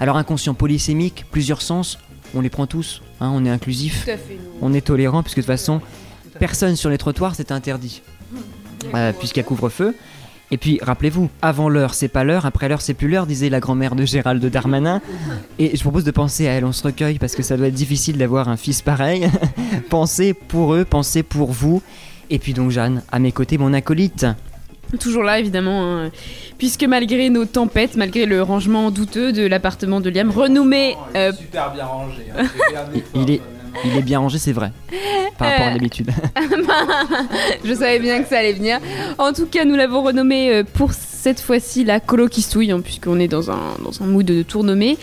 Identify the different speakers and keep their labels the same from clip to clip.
Speaker 1: Alors inconscient polysémique, plusieurs sens, on les prend tous, hein, on est inclusif, on est tolérant, puisque de toute façon, personne sur les trottoirs c'est interdit, euh, puisqu'il y a couvre-feu. Et puis, rappelez-vous, avant l'heure, c'est pas l'heure, après l'heure, c'est plus l'heure, disait la grand-mère de Gérald Darmanin. Et je propose de penser à elle, on se recueille, parce que ça doit être difficile d'avoir un fils pareil. pensez pour eux, pensez pour vous. Et puis donc, Jeanne, à mes côtés, mon acolyte.
Speaker 2: Toujours là, évidemment, hein. puisque malgré nos tempêtes, malgré le rangement douteux de l'appartement de Liam, renommé.
Speaker 3: Oh, euh, super bien rangé. Hein.
Speaker 1: il, est, il est bien rangé, c'est vrai, par rapport à euh, d'habitude.
Speaker 2: Je savais bien que ça allait venir. En tout cas, nous l'avons renommé euh, pour cette fois-ci la colokistouille, hein, puisqu'on est dans un, dans un mood de tournomé.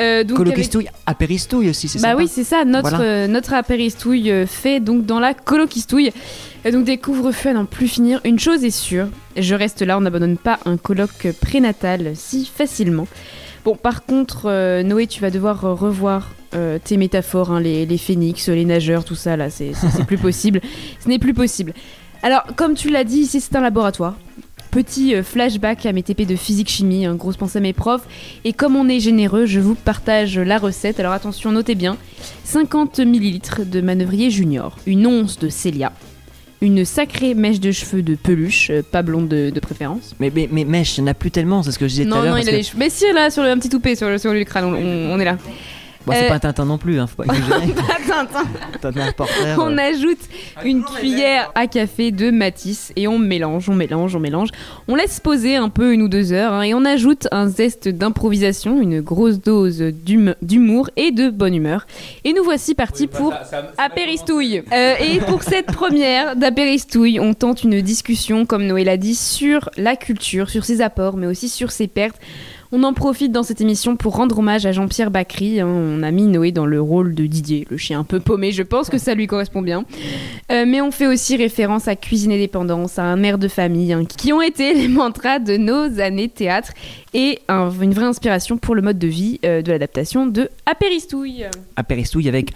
Speaker 1: Euh, colokistouille, apéristouille aussi, c'est
Speaker 2: ça Bah oui, c'est ça, notre, notre apéristouille fait donc dans la colokistouille. Donc des couvre-feux à n'en plus finir. Une chose est sûre, je reste là, on n'abandonne pas un colloque prénatal si facilement. Bon, par contre, euh, Noé, tu vas devoir euh, revoir euh, tes métaphores, hein, les, les, phénix, les nageurs, tout ça, là, c'est plus possible. Ce n'est plus possible. Alors, comme tu l'as dit, ici, c'est un laboratoire. Petit flashback à mes TP de physique-chimie, hein, grosse pensée à mes profs. Et comme on est généreux, je vous partage la recette. Alors attention, notez bien 50 ml de manœuvrier junior, une once de Célia, une sacrée mèche de cheveux de peluche, euh, pas blonde de, préférence.
Speaker 1: Mais, mais, mais mèche, il n'y en a plus tellement, c'est ce que je disais tout à l'heure.
Speaker 2: Non, non, il a les cheveux. Mais si, là, sur le, un petit toupet sur le, sur le crâne, on est là.
Speaker 1: Bon, c'est euh, pas Tintin non plus, hein, faut pas exagérer.
Speaker 2: Tintin. On euh. ajoute une cuillère à café de Matisse et on mélange, on mélange, on mélange. On laisse poser un peu une ou deux heures hein, et on ajoute un zeste d'improvisation, une grosse dose d'humour et de bonne humeur. Et nous voici partis pour apéristouille. Euh, et pour cette première d'apéristouille, on tente une discussion, comme Noël a dit, sur la culture, sur ses apports, mais aussi sur ses pertes. On en profite dans cette émission pour rendre hommage à Jean-Pierre Bacry. Hein. On a mis Noé dans le rôle de Didier, le chien un peu paumé. Je pense que ça lui correspond bien. Euh, mais on fait aussi référence à Cuisine et Dépendance, à un mère de famille, hein, qui ont été les mantras de nos années théâtre et une vraie inspiration pour le mode de vie euh, de l'adaptation de Apéristouille.
Speaker 1: Apéristouille avec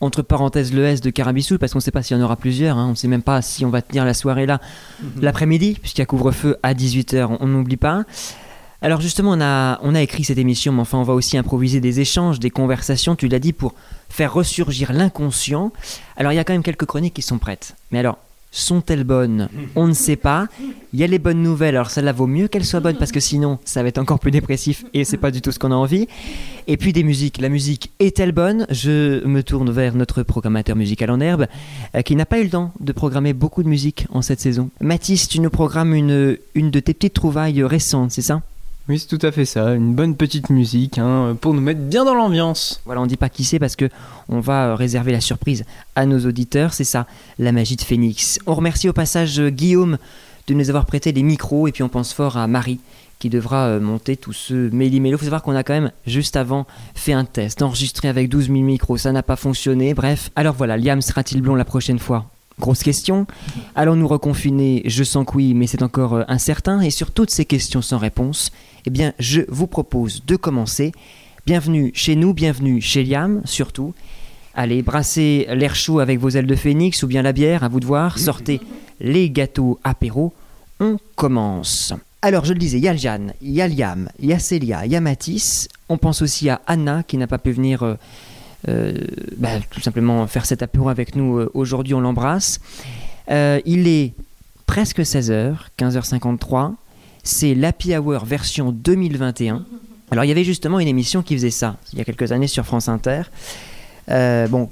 Speaker 1: entre parenthèses le S de Carabissou parce qu'on ne sait pas s'il y en aura plusieurs, hein. on ne sait même pas si on va tenir la soirée là mhm. l'après-midi, puisqu'il y a couvre-feu à 18h, on n'oublie pas. Alors justement, on a, on a écrit cette émission, mais enfin on va aussi improviser des échanges, des conversations, tu l'as dit, pour faire ressurgir l'inconscient. Alors il y a quand même quelques chroniques qui sont prêtes. Mais alors, sont-elles bonnes? On ne sait pas. Il y a les bonnes nouvelles, alors celle-là vaut mieux qu'elle soit bonne parce que sinon ça va être encore plus dépressif et c'est pas du tout ce qu'on a envie. Et puis des musiques. La musique est-elle bonne? Je me tourne vers notre programmateur musical en herbe euh, qui n'a pas eu le temps de programmer beaucoup de musique en cette saison. Mathis, tu nous programmes une, une de tes petites trouvailles récentes, c'est ça?
Speaker 4: Oui, c'est tout à fait ça. Une bonne petite musique hein, pour nous mettre bien dans l'ambiance.
Speaker 1: Voilà, on dit pas qui c'est parce que on va euh, réserver la surprise à nos auditeurs. C'est ça, la magie de Phoenix. On remercie au passage euh, Guillaume de nous avoir prêté des micros et puis on pense fort à Marie qui devra euh, monter tout ce méli-mélo. Il faut savoir qu'on a quand même juste avant fait un test, enregistré avec 12 000 micros, ça n'a pas fonctionné. Bref, alors voilà, Liam sera-t-il blond la prochaine fois? Grosse question. Allons-nous reconfiner Je sens que oui, mais c'est encore incertain. Et sur toutes ces questions sans réponse, eh bien, je vous propose de commencer. Bienvenue chez nous, bienvenue chez Liam, surtout. Allez, brassez l'air chaud avec vos ailes de phénix ou bien la bière, à vous de voir. Sortez les gâteaux apéro. On commence. Alors, je le disais, il y a Jeanne, il y a Liam, il y a Célia, il y a Mathis. On pense aussi à Anna qui n'a pas pu venir euh, euh, bah, tout simplement faire cet apéro avec nous euh, aujourd'hui. On l'embrasse. il est presque 16h, 15h53 c'est l'Happy Hour version 2021. Alors il y avait justement une émission qui faisait ça, il y a quelques années sur France Inter. Euh, bon,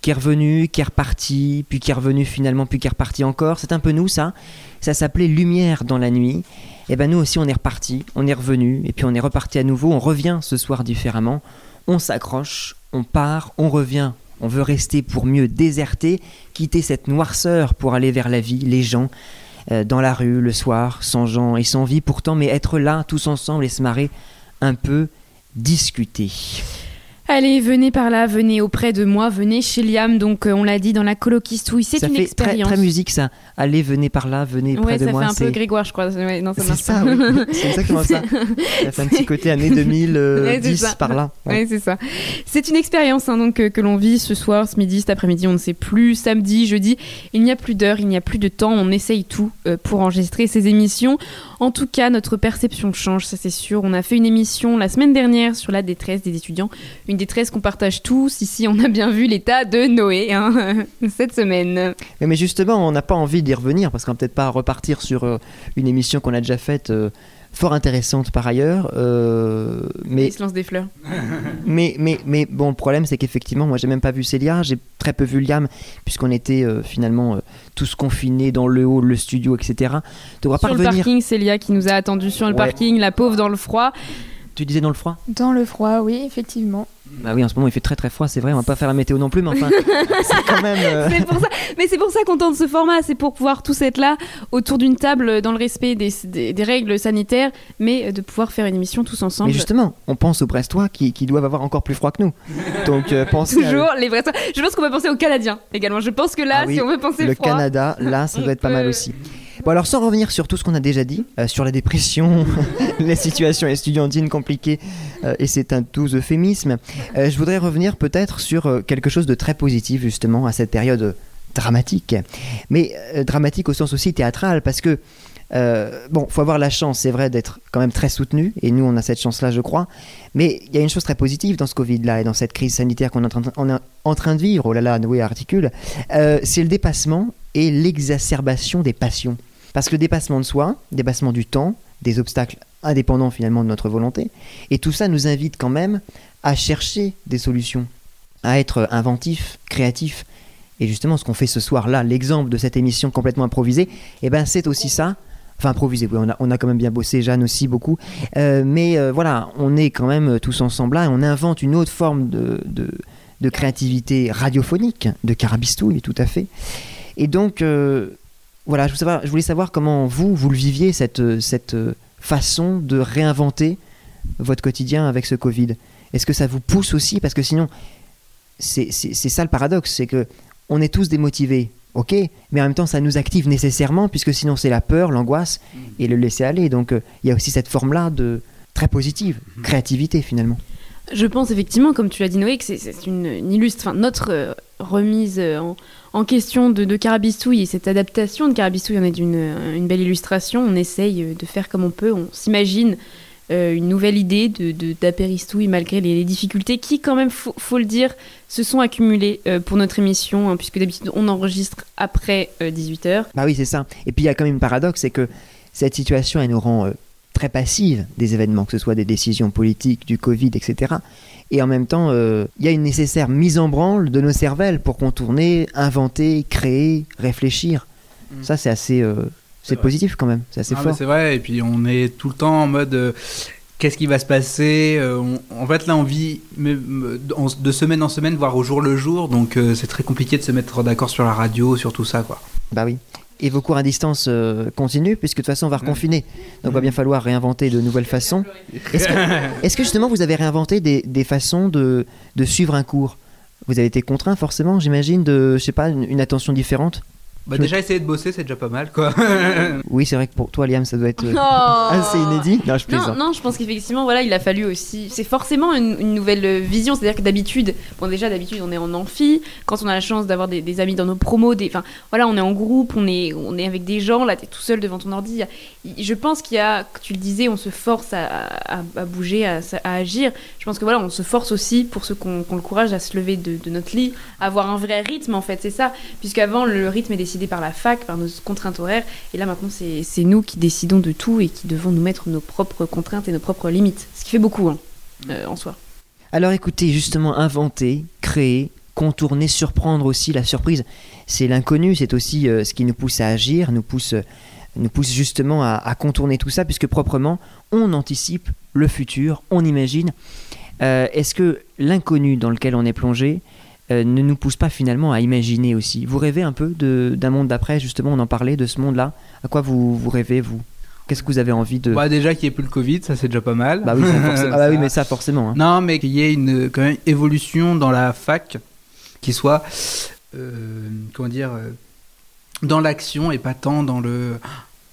Speaker 1: qui est revenu, qui est reparti, puis qui est revenu finalement, puis qui est reparti encore. C'est un peu nous ça. Ça s'appelait Lumière dans la nuit. Et eh ben nous aussi on est reparti, on est revenu, et puis on est reparti à nouveau. On revient ce soir différemment. On s'accroche, on part, on revient. On veut rester pour mieux déserter, quitter cette noirceur pour aller vers la vie, les gens, euh, dans la rue le soir, sans gens et sans vie pourtant, mais être là tous ensemble et se marrer un peu discuter.
Speaker 2: Allez, venez par là, venez auprès de moi, venez chez Liam. Donc, euh, on l'a dit dans la colokistouille, c'est
Speaker 1: Ça
Speaker 2: une
Speaker 1: fait
Speaker 2: expérience.
Speaker 1: très, très musique ça. Allez, venez par là, venez près
Speaker 2: Ouais,
Speaker 1: de
Speaker 2: ça
Speaker 1: moi.
Speaker 2: fait un peu Grégoire, je crois. Ouais, non, ça
Speaker 1: C'est
Speaker 2: marche
Speaker 1: ça,
Speaker 2: pas.
Speaker 1: oui. C'est exactement ça. Ça fait un petit côté année 2010
Speaker 2: Ouais, c'est ça.
Speaker 1: par là. Ouais,
Speaker 2: c'est ça. C'est une expérience hein, donc, euh, que l'on vit ce soir, ce midi, cet après-midi, on ne sait plus, samedi, jeudi. Il n'y a plus d'heure, il n'y a plus de temps, on essaye tout euh, pour enregistrer ces émissions. En tout cas, notre perception change, ça c'est sûr. On a fait une émission la semaine dernière sur la détresse des étudiants, une détresse qu'on partage tous. Ici, on a bien vu l'état de Noé hein, cette semaine.
Speaker 1: Mais, mais justement, on n'a pas envie d'y revenir parce qu'on va peut-être pas repartir sur euh, une émission qu'on a déjà faite. euh, fort intéressante par ailleurs, euh, mais
Speaker 2: Il se lance des fleurs.
Speaker 1: Mais, mais, mais bon, le problème, c'est qu'effectivement, moi, j'ai même pas vu Célia, j'ai très peu vu Liam, puisqu'on était euh, finalement tous confinés dans le hall, le studio, etc. On va pas
Speaker 2: Sur le
Speaker 1: revenir.
Speaker 2: parking, Célia qui nous a attendu sur le
Speaker 1: Ouais.
Speaker 2: parking, la pauvre dans le froid.
Speaker 1: Tu disais dans le froid
Speaker 5: Dans le froid, oui, effectivement.
Speaker 1: Bah oui, en ce moment, il fait très très froid, c'est vrai, on va pas faire la météo non plus, mais enfin, c'est quand même. euh,
Speaker 2: C'est pour ça, mais c'est pour ça qu'on tente ce format, c'est pour pouvoir tous être là autour d'une table dans le respect des, des- des règles sanitaires, mais de pouvoir faire une émission tous ensemble.
Speaker 1: Mais justement, on pense aux Brestois qui, qui doivent avoir encore plus froid que nous. Donc, euh, pensez à-
Speaker 2: Toujours les vrais. Je pense qu'on peut penser aux Canadiens également. Je pense que là,
Speaker 1: Ah oui,
Speaker 2: si on veut penser
Speaker 1: le
Speaker 2: froid,
Speaker 1: Canada, là, ça doit être pas mal aussi. Bon, alors sans revenir sur tout ce qu'on a déjà dit, euh, sur la dépression, les situations estudiantines compliquées, euh, et c'est un doux euphémisme, euh, je voudrais revenir peut-être sur quelque chose de très positif, justement, à cette période dramatique. Mais dramatique au sens aussi théâtral, parce que, euh, bon, faut avoir la chance, c'est vrai, d'être quand même très soutenu, et nous, on a cette chance-là, je crois. Mais il y a une chose très positive dans ce Covid-là, et dans cette crise sanitaire qu'on est en train, de vivre, oh là là, Noé articule, c'est le dépassement et l'exacerbation des passions. Parce que le dépassement de soi, dépassement du temps, des obstacles indépendants finalement de notre volonté, et tout ça nous invite quand même à chercher des solutions, à être inventif, créatif. Et justement, ce qu'on fait ce soir-là, l'exemple de cette émission complètement improvisée, eh ben, c'est aussi ça. Enfin, improvisé, oui, on a, on a quand même bien bossé, Jeanne aussi beaucoup. Euh, mais euh, voilà, on est quand même tous ensemble là et on invente une autre forme de, de, de créativité radiophonique, de carabistouille, tout à fait. Et donc, euh, voilà, je voulais, savoir, je voulais savoir comment vous, vous le viviez, cette, cette façon de réinventer votre quotidien avec ce Covid. Est-ce que ça vous pousse aussi? Parce que sinon, c'est ça le paradoxe, c'est que on est tous démotivés, ok, mais en même temps, ça nous active nécessairement, puisque sinon, c'est la peur, l'angoisse et le laisser aller. Donc, euh, il y a aussi cette forme-là de très positive, créativité finalement.
Speaker 2: Je pense effectivement, comme tu l'as dit Noé, que c'est- une, une enfin, notre euh, remise euh, en, question de, de Carabistouille et cette adaptation de Carabistouille en est une, euh, une belle illustration. On essaye de faire comme on peut, on s'imagine une nouvelle idée de, de- d'apéristouille malgré les, difficultés qui, quand même, faut, faut le dire, se sont accumulées pour notre émission, hein, puisque d'habitude on enregistre après 18h.
Speaker 1: Bah oui, c'est ça. Et puis il y a quand même un paradoxe, c'est que cette situation, elle nous rend très passives des événements, que ce soit des décisions politiques, du Covid, etc. Et en même temps, euh, il y a une nécessaire mise en branle de nos cervelles pour contourner, inventer, créer, réfléchir. Ça, c'est assez, euh, c'est positif quand même. C'est assez
Speaker 3: Ah,
Speaker 1: fort.
Speaker 3: C'est vrai, et puis on est tout le temps en mode euh, qu'est-ce qui va se passer on- En fait, là, on vit de semaine en semaine, voire au jour le jour, donc c'est très compliqué de se mettre d'accord sur la radio, sur tout ça, quoi.
Speaker 1: Bah oui. Et vos cours à distance euh, continuent, puisque de toute façon, on va reconfiner. Donc, il va bien falloir réinventer de nouvelles façons. Est-ce que, est-ce que justement, vous avez réinventé des, des façons de, de suivre un cours? Vous avez été contraint, forcément, j'imagine, de, je sais pas, une, une attention différente?
Speaker 3: Bah, déjà, essayer de bosser, c'est déjà pas mal, quoi.
Speaker 1: Oui, c'est vrai que pour toi, Liam, ça doit être euh,
Speaker 2: Oh
Speaker 1: assez inédit. Non, je plaisante.
Speaker 2: non, je pense qu'effectivement, voilà, il a fallu aussi. C'est forcément une, une nouvelle vision. C'est-à-dire que d'habitude, bon, déjà, d'habitude, on est en amphi. Quand on a la chance d'avoir des, des amis dans nos promos, des, enfin, voilà, on est en groupe, on est, on est avec des gens. Là, t'es tout seul devant ton ordi. Je pense qu'il y a, tu le disais, on se force à, à- à bouger, à, à agir. Je pense que voilà, on se force aussi pour ceux qui ont, qui ont le courage à se lever de, de notre lit, à avoir un vrai rythme, en fait, c'est ça. Puisqu'avant, le rythme est décidé par la fac, par nos contraintes horaires. Et là, maintenant, c'est nous qui décidons de tout et qui devons nous mettre nos propres contraintes et nos propres limites. Ce qui fait beaucoup, hein, euh, en soi.
Speaker 1: Alors écoutez, justement, inventer, créer, contourner, surprendre aussi la surprise. C'est l'inconnu, c'est aussi euh, ce qui nous pousse à agir, nous pousse, euh, nous pousse justement à, contourner tout ça, puisque proprement, on anticipe le futur, on imagine. Est-ce que l'inconnu dans lequel on est plongé ne nous pousse pas finalement à imaginer aussi Vous rêvez un peu de- d'un monde d'après, justement, on en parlait, de ce monde-là À quoi vous, vous rêvez, vous? Qu'est-ce que vous avez envie de.
Speaker 3: Bah, déjà qu'il n'y ait plus le Covid, ça c'est déjà pas mal.
Speaker 1: Bah oui, ah bah oui mais ça forcément. Hein.
Speaker 3: Non, mais qu'il y ait une quand même, évolution dans la fac qui soit. Euh, comment dire euh, Dans l'action et pas tant dans le.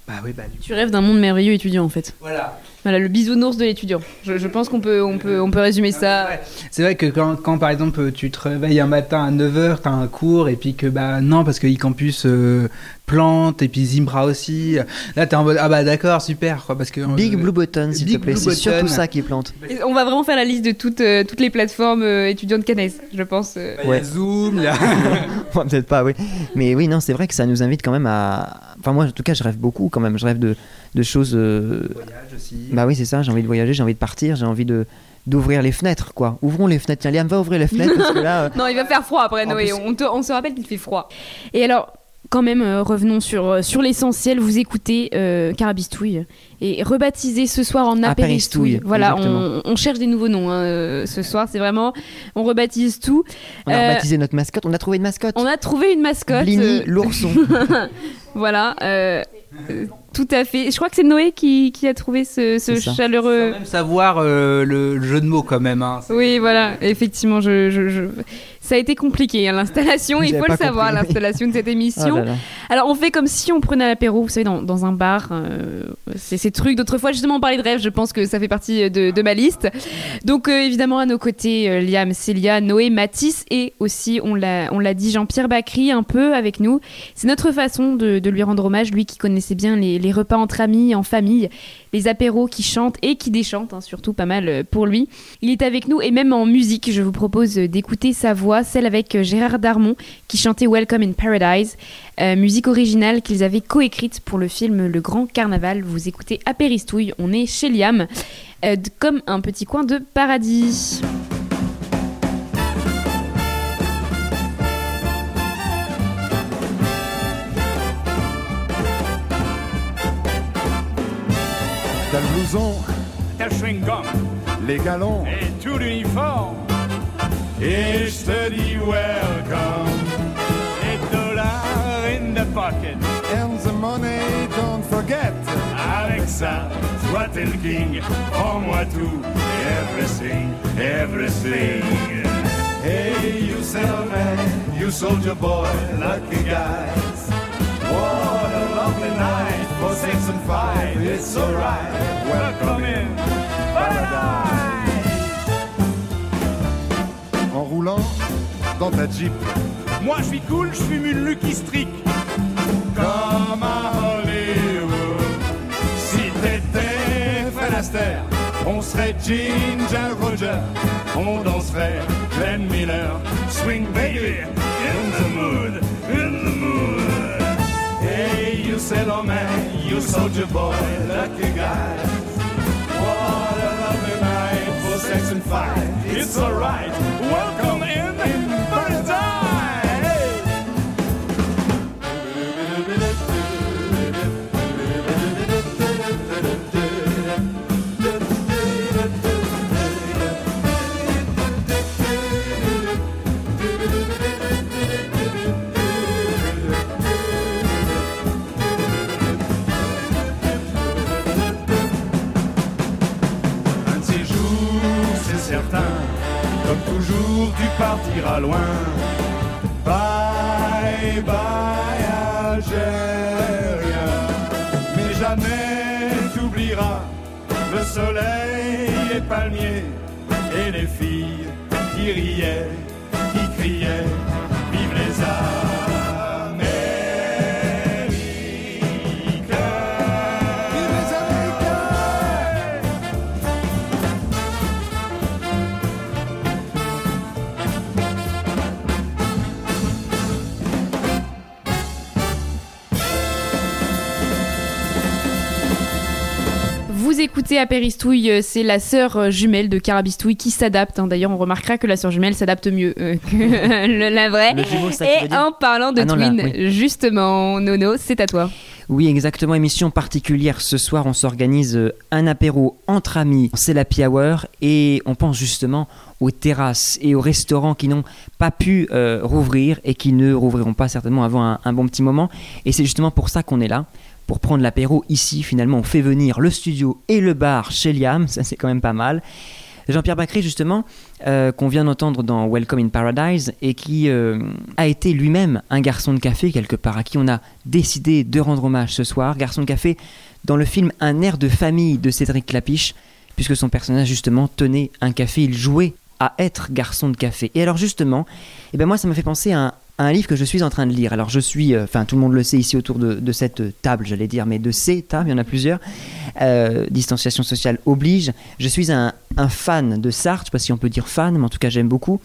Speaker 3: Bah oui, bah,
Speaker 2: Tu rêves d'un monde merveilleux étudiant en fait.
Speaker 3: Voilà.
Speaker 2: Voilà, le bisounours de l'étudiant. Je, pense qu'on peut, on peut, on peut résumer ça.
Speaker 3: C'est vrai que quand, quand, par exemple tu te réveilles un matin à 9h, tu as un cours, et puis que bah non, parce que e-campus euh, plante, et puis Zimbra aussi. Là, tu es en mode ah bah d'accord, super. Quoi, parce que,
Speaker 1: Big Blue Button, s'il te plaît, c'est surtout ça qui plante.
Speaker 2: on va vraiment faire la liste de toutes, euh, toutes les plateformes euh, étudiantes canaises, je pense.
Speaker 3: ouais. Zoom, là.
Speaker 1: Peut-être pas, oui. Mais oui, non, c'est vrai que ça nous invite quand même à. Enfin, moi, en tout cas, je rêve beaucoup quand même. Je rêve de, de choses.
Speaker 3: Voyage aussi.
Speaker 1: Bah oui, c'est ça, j'ai envie de voyager, j'ai envie de partir, j'ai envie de d'ouvrir les fenêtres, quoi. Ouvrons les fenêtres. Tiens, Liam, va ouvrir les fenêtres parce que là. Euh,
Speaker 2: non, il va faire froid après Noé. On, on, se rappelle qu'il fait froid. Et alors, quand même, euh, revenons sur, euh, sur l'essentiel. Vous écoutez Carabistouille et rebaptisé ce soir en Apéristouille. Voilà, on, cherche des nouveaux noms hein, ce soir. C'est vraiment, on rebaptise tout.
Speaker 1: On a rebaptisé notre mascotte. On a trouvé une mascotte.
Speaker 2: On a trouvé une mascotte.
Speaker 1: Blini, l'ourson.
Speaker 2: voilà. Tout à fait. Je crois que c'est Noé qui, qui, a trouvé ce, ce chaleureux.
Speaker 3: Sans même savoir euh, le jeu de mots quand même. Hein.
Speaker 2: Oui, voilà. Effectivement, je, je, ça a été compliqué hein, l'installation. Il faut le savoir, l'installation de cette émission. Oh Alors, on fait comme si on prenait l'apéro, vous savez, dans, dans un bar. Euh, c'est ces trucs d'autrefois. Justement, on parlait de rêve. Je pense que ça fait partie de, de ma liste. Donc, euh, évidemment, à nos côtés, Liam, Célia, Noé, Mathis et aussi, on l'a dit, Jean-Pierre Bacry un peu avec nous. C'est notre façon de, de lui rendre hommage, lui qui connaissait bien les les repas entre amis, en famille, les apéros qui chantent et qui déchantent, hein, surtout pas mal euh, pour lui. Il est avec nous et même en musique, je vous propose d'écouter sa voix, celle avec euh, Gérard Darmon qui chantait Welcome in Paradise, euh, musique originale qu'ils avaient coécrite pour le film Le Grand Carnaval. Vous écoutez Apéristouille, on est chez Liam, comme un petit coin de paradis.
Speaker 6: T'as le blouson, t'as le chewing-gum, les galons et tout l'uniforme. Et je te dis welcome. Et dollars in the pocket. And the money, don't forget. Avec ça, toi t'es le king. Prends-moi tout, everything, everything. Hey, you sailor you soldier boy, lucky guys. What a lovely night for sex and fight. It's alright. Welcome in paradise. Dans ta Jeep. Moi je suis cool, je fume une Lucky Streak. Comme à Hollywood. Si t'étais Astaire, on serait Ginger Roger. On danserait Glenn Miller. Swing baby, in the mood, in the mood. you sailor man, you soldier boy, lucky guy. What a It's alright. Welcome in, paradise. Tu partiras loin. Bye bye Algérien, mais jamais t'oublieras le soleil, les palmiers et les filles qui riaient, qui criaient,
Speaker 2: écoutez Apéristouille, euh, c'est la sœur euh, jumelle de Carabistouille qui s'adapte. Hein. D'ailleurs, on remarquera que la sœur jumelle s'adapte mieux euh, que la vraie. Et en parlant de ah twin, justement, Nono, c'est à toi.
Speaker 1: Oui, exactement. Émission particulière. Ce soir, on s'organise un apéro entre amis. C'est la hour et on pense justement aux terrasses et aux restaurants qui n'ont pas pu rouvrir et qui ne rouvriront pas certainement avant un bon petit moment. Et c'est justement pour ça qu'on est là pour prendre l'apéro ici. Finalement, on fait venir le studio et le bar chez Liam, ça c'est quand même pas mal. Jean-Pierre Bacry, justement, euh, qu'on vient d'entendre dans Welcome in Paradise, et qui euh, a été lui-même un garçon de café, quelque part, à qui on a décidé de rendre hommage ce soir. Garçon de café dans le film Un air de famille de Cédric Clapiche, puisque son personnage, justement, tenait un café, il jouait à être garçon de café. Et alors, justement, eh ben moi, ça m'a fait penser à un, livre que je suis en train de lire. Alors je suis, euh, enfin tout le monde le sait ici autour de, cette table, j'allais dire, mais de ces tables, il y en a plusieurs. Euh, distanciation sociale oblige. Je suis un, fan de Sartre, je sais pas si on peut dire fan, mais en tout cas j'aime beaucoup.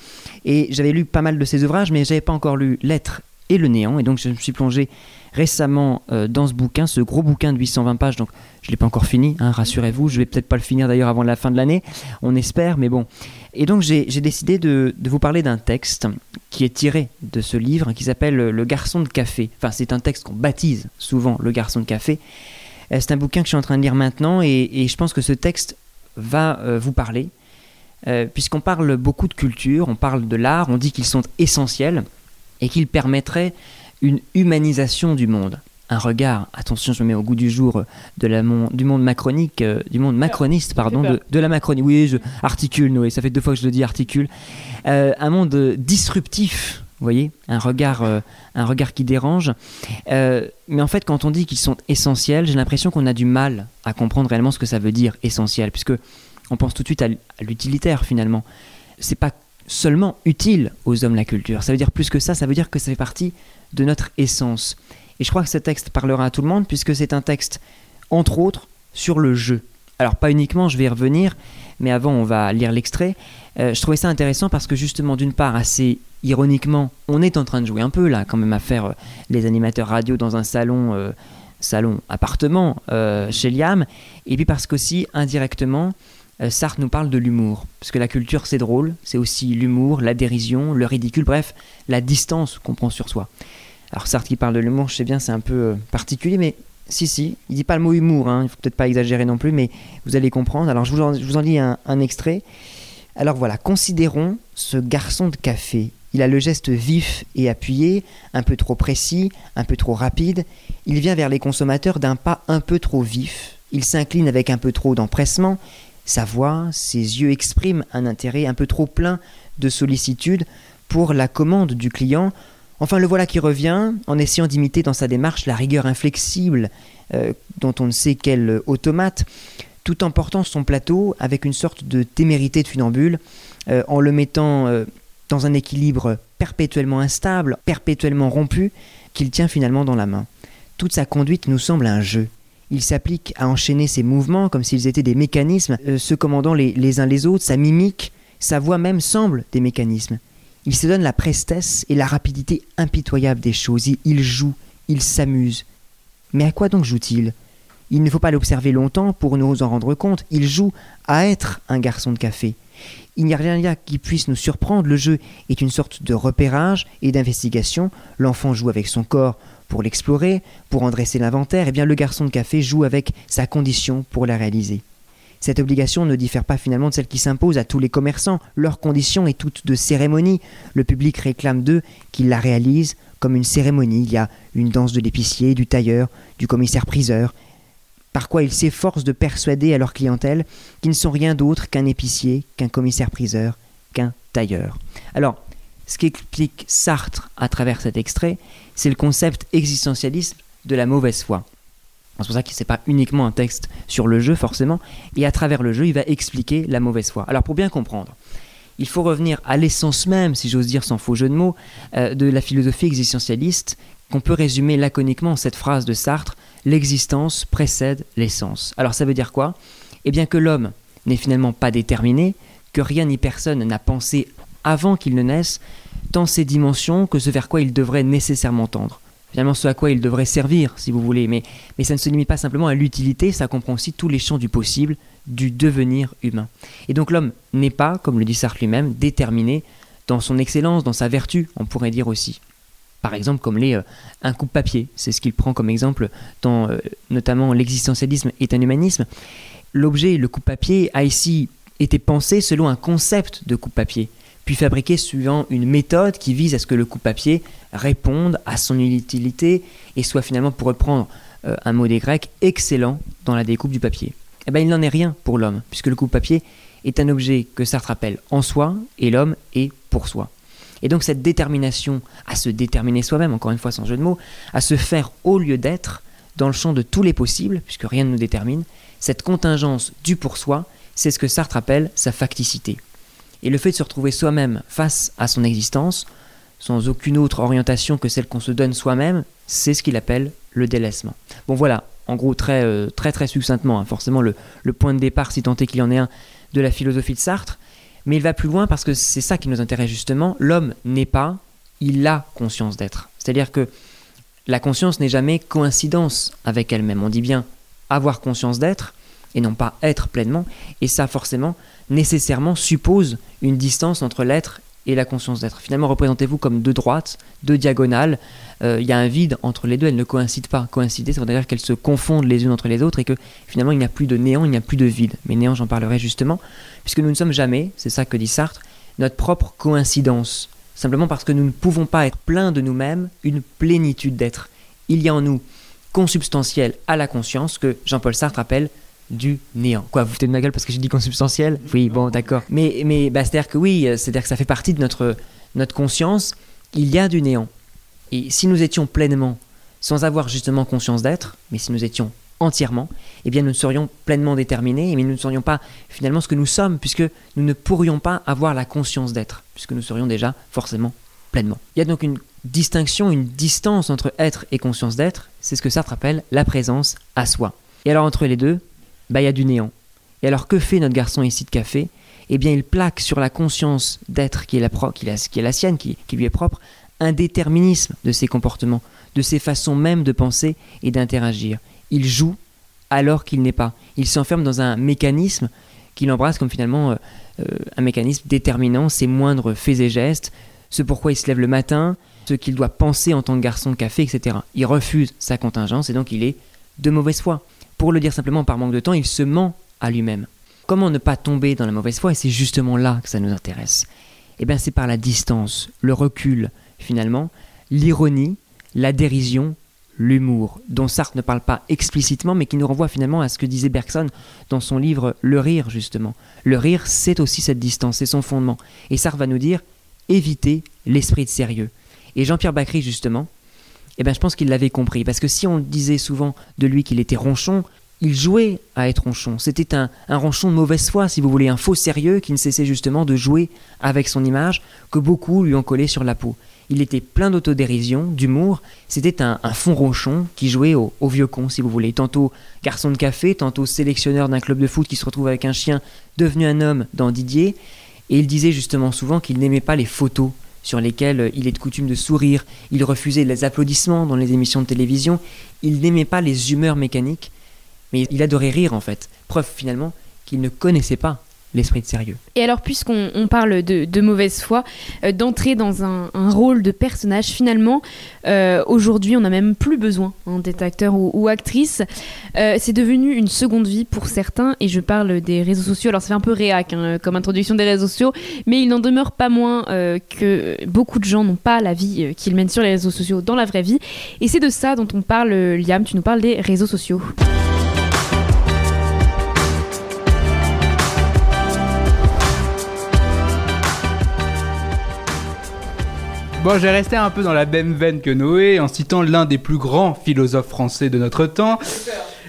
Speaker 1: Et j'avais lu pas mal de ses ouvrages, mais j'avais pas encore lu L'être et le néant. Et donc je me suis plongé récemment euh, dans ce bouquin, ce gros bouquin de 820 pages. Donc je l'ai pas encore fini, hein, rassurez-vous. Je vais peut-être pas le finir d'ailleurs avant la fin de l'année, on espère, mais bon. Et donc j'ai décidé de, vous parler d'un texte qui est tiré de ce livre qui s'appelle Le garçon de café. Enfin c'est un texte qu'on baptise souvent Le garçon de café. Euh, c'est un bouquin que je suis en train de lire maintenant et, je pense que ce texte va euh, vous parler. Puisqu'on parle beaucoup de culture, on parle de l'art, on dit qu'ils sont essentiels et qu'ils permettraient une humanisation du monde. Un regard, attention, je me mets au goût du jour de la du monde macronique, euh, du monde macroniste, pardon, de, la Macronie. Oui, je articule, Noé, ça fait deux fois que je le dis, articule. Euh, un monde disruptif, vous voyez, un regard, euh, un regard qui dérange. mais en fait, quand on dit qu'ils sont essentiels, j'ai l'impression qu'on a du mal à comprendre réellement ce que ça veut dire essentiel, puisque on pense tout de suite à, à l'utilitaire finalement. C'est pas seulement utile aux hommes la culture. Ça veut dire plus que ça, ça veut dire que ça fait partie de notre essence. Et je crois que ce texte parlera à tout le monde puisque c'est un texte, entre autres, sur le jeu. Alors pas uniquement, je vais y revenir, mais avant on va lire l'extrait. Euh, je trouvais ça intéressant parce que justement, d'une part, assez ironiquement, on est en train de jouer un peu là, quand même à faire euh, les animateurs radio dans un salon, euh, salon appartement chez Liam, et puis parce qu'aussi indirectement, Sartre nous parle de l'humour, parce que la culture c'est drôle, c'est aussi l'humour, la dérision, le ridicule, bref, la distance qu'on prend sur soi. Alors Sartre qui parle de l'humour, je sais bien, c'est un peu euh, particulier, mais si, si, il dit pas le mot humour, hein, il faut peut-être pas exagérer non plus, mais vous allez comprendre. Alors je vous en, lis un, extrait. Alors voilà, considérons ce garçon de café. Il a le geste vif et appuyé, un peu trop précis, un peu trop rapide. Il vient vers les consommateurs d'un pas un peu trop vif. Il s'incline avec un peu trop d'empressement. Sa voix, ses yeux expriment un intérêt un peu trop plein de sollicitude pour la commande du client Enfin, le voilà qui revient, en essayant d'imiter dans sa démarche la rigueur inflexible euh, dont on ne sait quel automate, tout en portant son plateau avec une sorte de témérité de funambule, euh, en le mettant euh, dans un équilibre perpétuellement instable, perpétuellement rompu, qu'il tient finalement dans la main. Toute sa conduite nous semble un jeu. Il s'applique à enchaîner ses mouvements comme s'ils étaient des mécanismes, se commandant les, les uns les autres, sa mimique, sa voix même semble des mécanismes. Il se donne la prestesse et la rapidité impitoyable des choses. Il, joue, il s'amuse. Mais à quoi donc joue-t-il? Il ne faut pas l'observer longtemps pour nous en rendre compte. Il joue à être un garçon de café. Il n'y a rien là qui puisse nous surprendre. Le jeu est une sorte de repérage et d'investigation. L'enfant joue avec son corps pour l'explorer, pour en dresser l'inventaire. Et eh bien le garçon de café joue avec sa condition pour la réaliser. Cette obligation ne diffère pas finalement de celle qui s'impose à tous les commerçants. Leur condition est toute de cérémonie. Le public réclame d'eux qu'ils la réalisent comme une cérémonie. Il y a une danse de l'épicier, du tailleur, du commissaire-priseur. Par quoi ils s'efforcent de persuader à leur clientèle qu'ils ne sont rien d'autre qu'un épicier, qu'un commissaire-priseur, qu'un tailleur. Alors, ce qu'explique Sartre à travers cet extrait, c'est le concept existentialiste de la mauvaise foi. C'est pour ça que c'est pas uniquement un texte sur le jeu forcément, et à travers le jeu, il va expliquer la mauvaise foi. Alors pour bien comprendre, il faut revenir à l'essence même, si j'ose dire sans faux jeu de mots, euh, de la philosophie existentialiste, qu'on peut résumer laconiquement en cette phrase de Sartre l'existence précède l'essence. Alors ça veut dire quoi? Eh bien que l'homme n'est finalement pas déterminé, que rien ni personne n'a pensé avant qu'il ne naisse, tant ses dimensions que ce vers quoi il devrait nécessairement tendre finalement ce à quoi il devrait servir, si vous voulez. Mais, mais ça ne se limite pas simplement à l'utilité, ça comprend aussi tous les champs du possible, du devenir humain. Et donc l'homme n'est pas, comme le dit Sartre lui-même, déterminé dans son excellence, dans sa vertu, on pourrait dire aussi. Par exemple, comme les, euh, un coupe-papier, c'est ce qu'il prend comme exemple dans euh, notamment l'existentialisme et un humanisme. L'objet, le coupe-papier, a ici été pensé selon un concept de coupe-papier puis fabriqué suivant une méthode qui vise à ce que le coup papier réponde à son utilité et soit finalement, pour reprendre euh, un mot des Grecs excellent dans la découpe du papier. Eh bien, il n'en est rien pour l'homme, puisque le coupe-papier est un objet que Sartre appelle en soi, et l'homme est pour soi. Et donc cette détermination à se déterminer soi-même, encore une fois sans jeu de mots, à se faire au lieu d'être, dans le champ de tous les possibles, puisque rien ne nous détermine, cette contingence du pour soi, c'est ce que Sartre appelle sa facticité. Et le fait de se retrouver soi-même face à son existence, sans aucune autre orientation que celle qu'on se donne soi-même, c'est ce qu'il appelle le délaissement. Bon voilà, en gros très euh, très succinctement, hein, forcément le, le, point de départ, si tant est qu'il y en ait un, de la philosophie de Sartre, mais il va plus loin parce que c'est ça qui nous intéresse justement, l'homme n'est pas, il a conscience d'être. C'est-à-dire que la conscience n'est jamais coïncidence avec elle-même. On dit bien avoir conscience d'être et non pas être pleinement, et ça forcément, nécessairement suppose une distance entre l'être et la conscience d'être. Finalement, représentez-vous comme deux droites, deux diagonales. Euh, il y a un vide entre les deux, elles ne coïncident pas. Coïncider, ça veut dire qu'elles se confondent les unes entre les autres et que finalement, il n'y a plus de néant, il n'y a plus de vide. Mais néant, j'en parlerai justement, puisque nous ne sommes jamais, c'est ça que dit Sartre, notre propre coïncidence. Simplement parce que nous ne pouvons pas être pleins de nous-mêmes une plénitude d'être. Il y a en nous consubstantiel à la conscience que Jean-Paul Sartre appelle du néant. Quoi, vous foutez de ma gueule parce que j'ai dit consubstantiel Oui, bon, d'accord. Mais, mais bah, c'est-à-dire que oui, euh, c'est-à-dire que ça fait partie de notre, notre conscience. Il y a du néant. Et si nous étions pleinement, sans avoir justement conscience d'être, mais si nous étions entièrement, eh bien nous serions pleinement déterminés, mais nous ne serions pas finalement ce que nous sommes, puisque nous ne pourrions pas avoir la conscience d'être, puisque nous serions déjà forcément pleinement. Il y a donc une distinction, une distance entre être et conscience d'être, c'est ce que Sartre appelle la présence à soi. Et alors entre les deux, bah, il y a du néant. Et alors que fait notre garçon ici de café? Eh bien il plaque sur la conscience d'être qui, est la qui, est la sienne, qui, qui lui est propre, un déterminisme de ses comportements, de ses façons même de penser et d'interagir. Il joue alors qu'il n'est pas. Il s'enferme dans un mécanisme qu'il embrasse comme finalement euh, euh, un mécanisme déterminant ses moindres faits et gestes, ce pourquoi il se lève le matin, ce qu'il doit penser en tant que garçon de café, etc. Il refuse sa contingence et donc il est de mauvaise foi. Pour le dire simplement par manque de temps, il se ment à lui-même. Comment ne pas tomber dans la mauvaise foi? Et c'est justement là que ça nous intéresse. Eh bien, c'est par la distance, le recul, finalement, l'ironie, la dérision, l'humour, dont Sartre ne parle pas explicitement, mais qui nous renvoie finalement à ce que disait Bergson dans son livre Le rire, justement. Le rire, c'est aussi cette distance, c'est son fondement. Et Sartre va nous dire éviter l'esprit de sérieux. Et Jean-Pierre Bacry, justement, eh ben, je pense qu'il l'avait compris. Parce que si on disait souvent de lui qu'il était ronchon, il jouait à être ronchon. C'était un, un, ronchon de mauvaise foi, si vous voulez, un faux sérieux qui ne cessait justement de jouer avec son image, que beaucoup lui ont collé sur la peau. Il était plein d'autodérision, d'humour. C'était un, fond ronchon qui jouait au, au, vieux con, si vous voulez. Tantôt garçon de café, tantôt sélectionneur d'un club de foot qui se retrouve avec un chien devenu un homme dans Didier. Et il disait justement souvent qu'il n'aimait pas les photos sur lesquels il est de coutume de sourire, il refusait les applaudissements dans les émissions de télévision, il n'aimait pas les humeurs mécaniques, mais il adorait rire en fait. Preuve finalement qu'il ne connaissait pas l'esprit de sérieux.
Speaker 2: Et alors, puisqu'on parle de, mauvaise foi, euh, d'entrer dans un, rôle de personnage, finalement, euh, aujourd'hui, on n'a même plus besoin hein, d'être acteur ou, actrice. Euh, c'est devenu une seconde vie pour certains, et je parle des réseaux sociaux. Alors, ça fait un peu réac hein, comme introduction des réseaux sociaux, mais il n'en demeure pas moins que beaucoup de gens n'ont pas la vie qu'ils mènent sur les réseaux sociaux dans la vraie vie. Et c'est de ça dont on parle, Liam. Tu nous parles des réseaux sociaux.
Speaker 3: Bon, j'ai resté un peu dans la même veine que Noé en citant l'un des plus grands philosophes français de notre temps.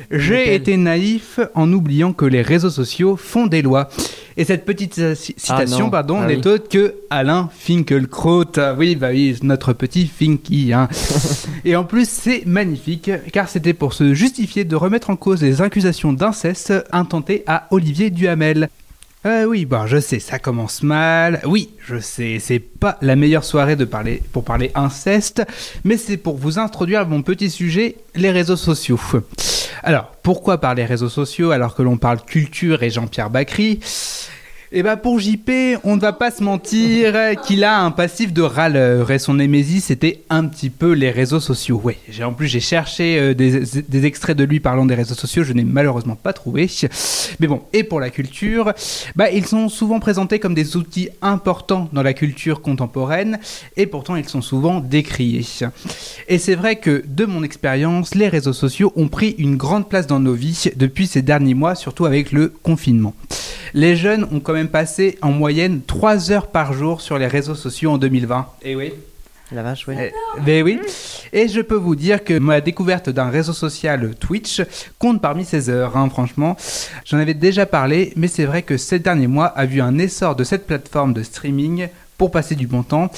Speaker 3: J'ai été naïf en oubliant que les réseaux sociaux font des lois. Et cette petite citation,
Speaker 4: ah
Speaker 3: pardon,
Speaker 4: ah
Speaker 3: n'est autre que Alain Finkielkraut. Oui, bah oui, notre petit Finky. Hein. Et en plus, c'est magnifique, car c'était pour se justifier de remettre en cause les accusations d'inceste intentées à Olivier Duhamel. Euh, oui, bon, je sais, ça commence mal. Oui, je sais, c'est pas la meilleure soirée de parler, pour parler inceste, mais c'est pour vous introduire mon petit sujet, les réseaux sociaux. Alors, pourquoi parler réseaux sociaux alors que l'on parle culture et Jean-Pierre Bacry? Et bah pour JP, on ne va pas se mentir qu'il a un passif de râleur et son némésis c'était un petit peu les réseaux sociaux. Ouais, en plus j'ai cherché euh, des, des extraits de lui parlant des réseaux sociaux, je n'ai malheureusement pas trouvé. Mais bon, et pour la culture, bah ils sont souvent présentés comme des outils importants dans la culture contemporaine et pourtant ils sont souvent décriés. Et c'est vrai que de mon expérience, les réseaux sociaux ont pris une grande place dans nos vies depuis ces derniers mois, surtout avec le confinement. Les jeunes ont quand même passé en moyenne 3 heures par jour sur les réseaux sociaux en 2020. Et oui.
Speaker 1: La vache, oui.
Speaker 3: Mais oui. Et je peux vous dire que ma découverte d'un réseau social Twitch compte parmi ces heures, hein, franchement. J'en avais déjà parlé, mais c'est vrai que ces derniers mois a vu un essor de cette plateforme de streaming pour passer du bon temps.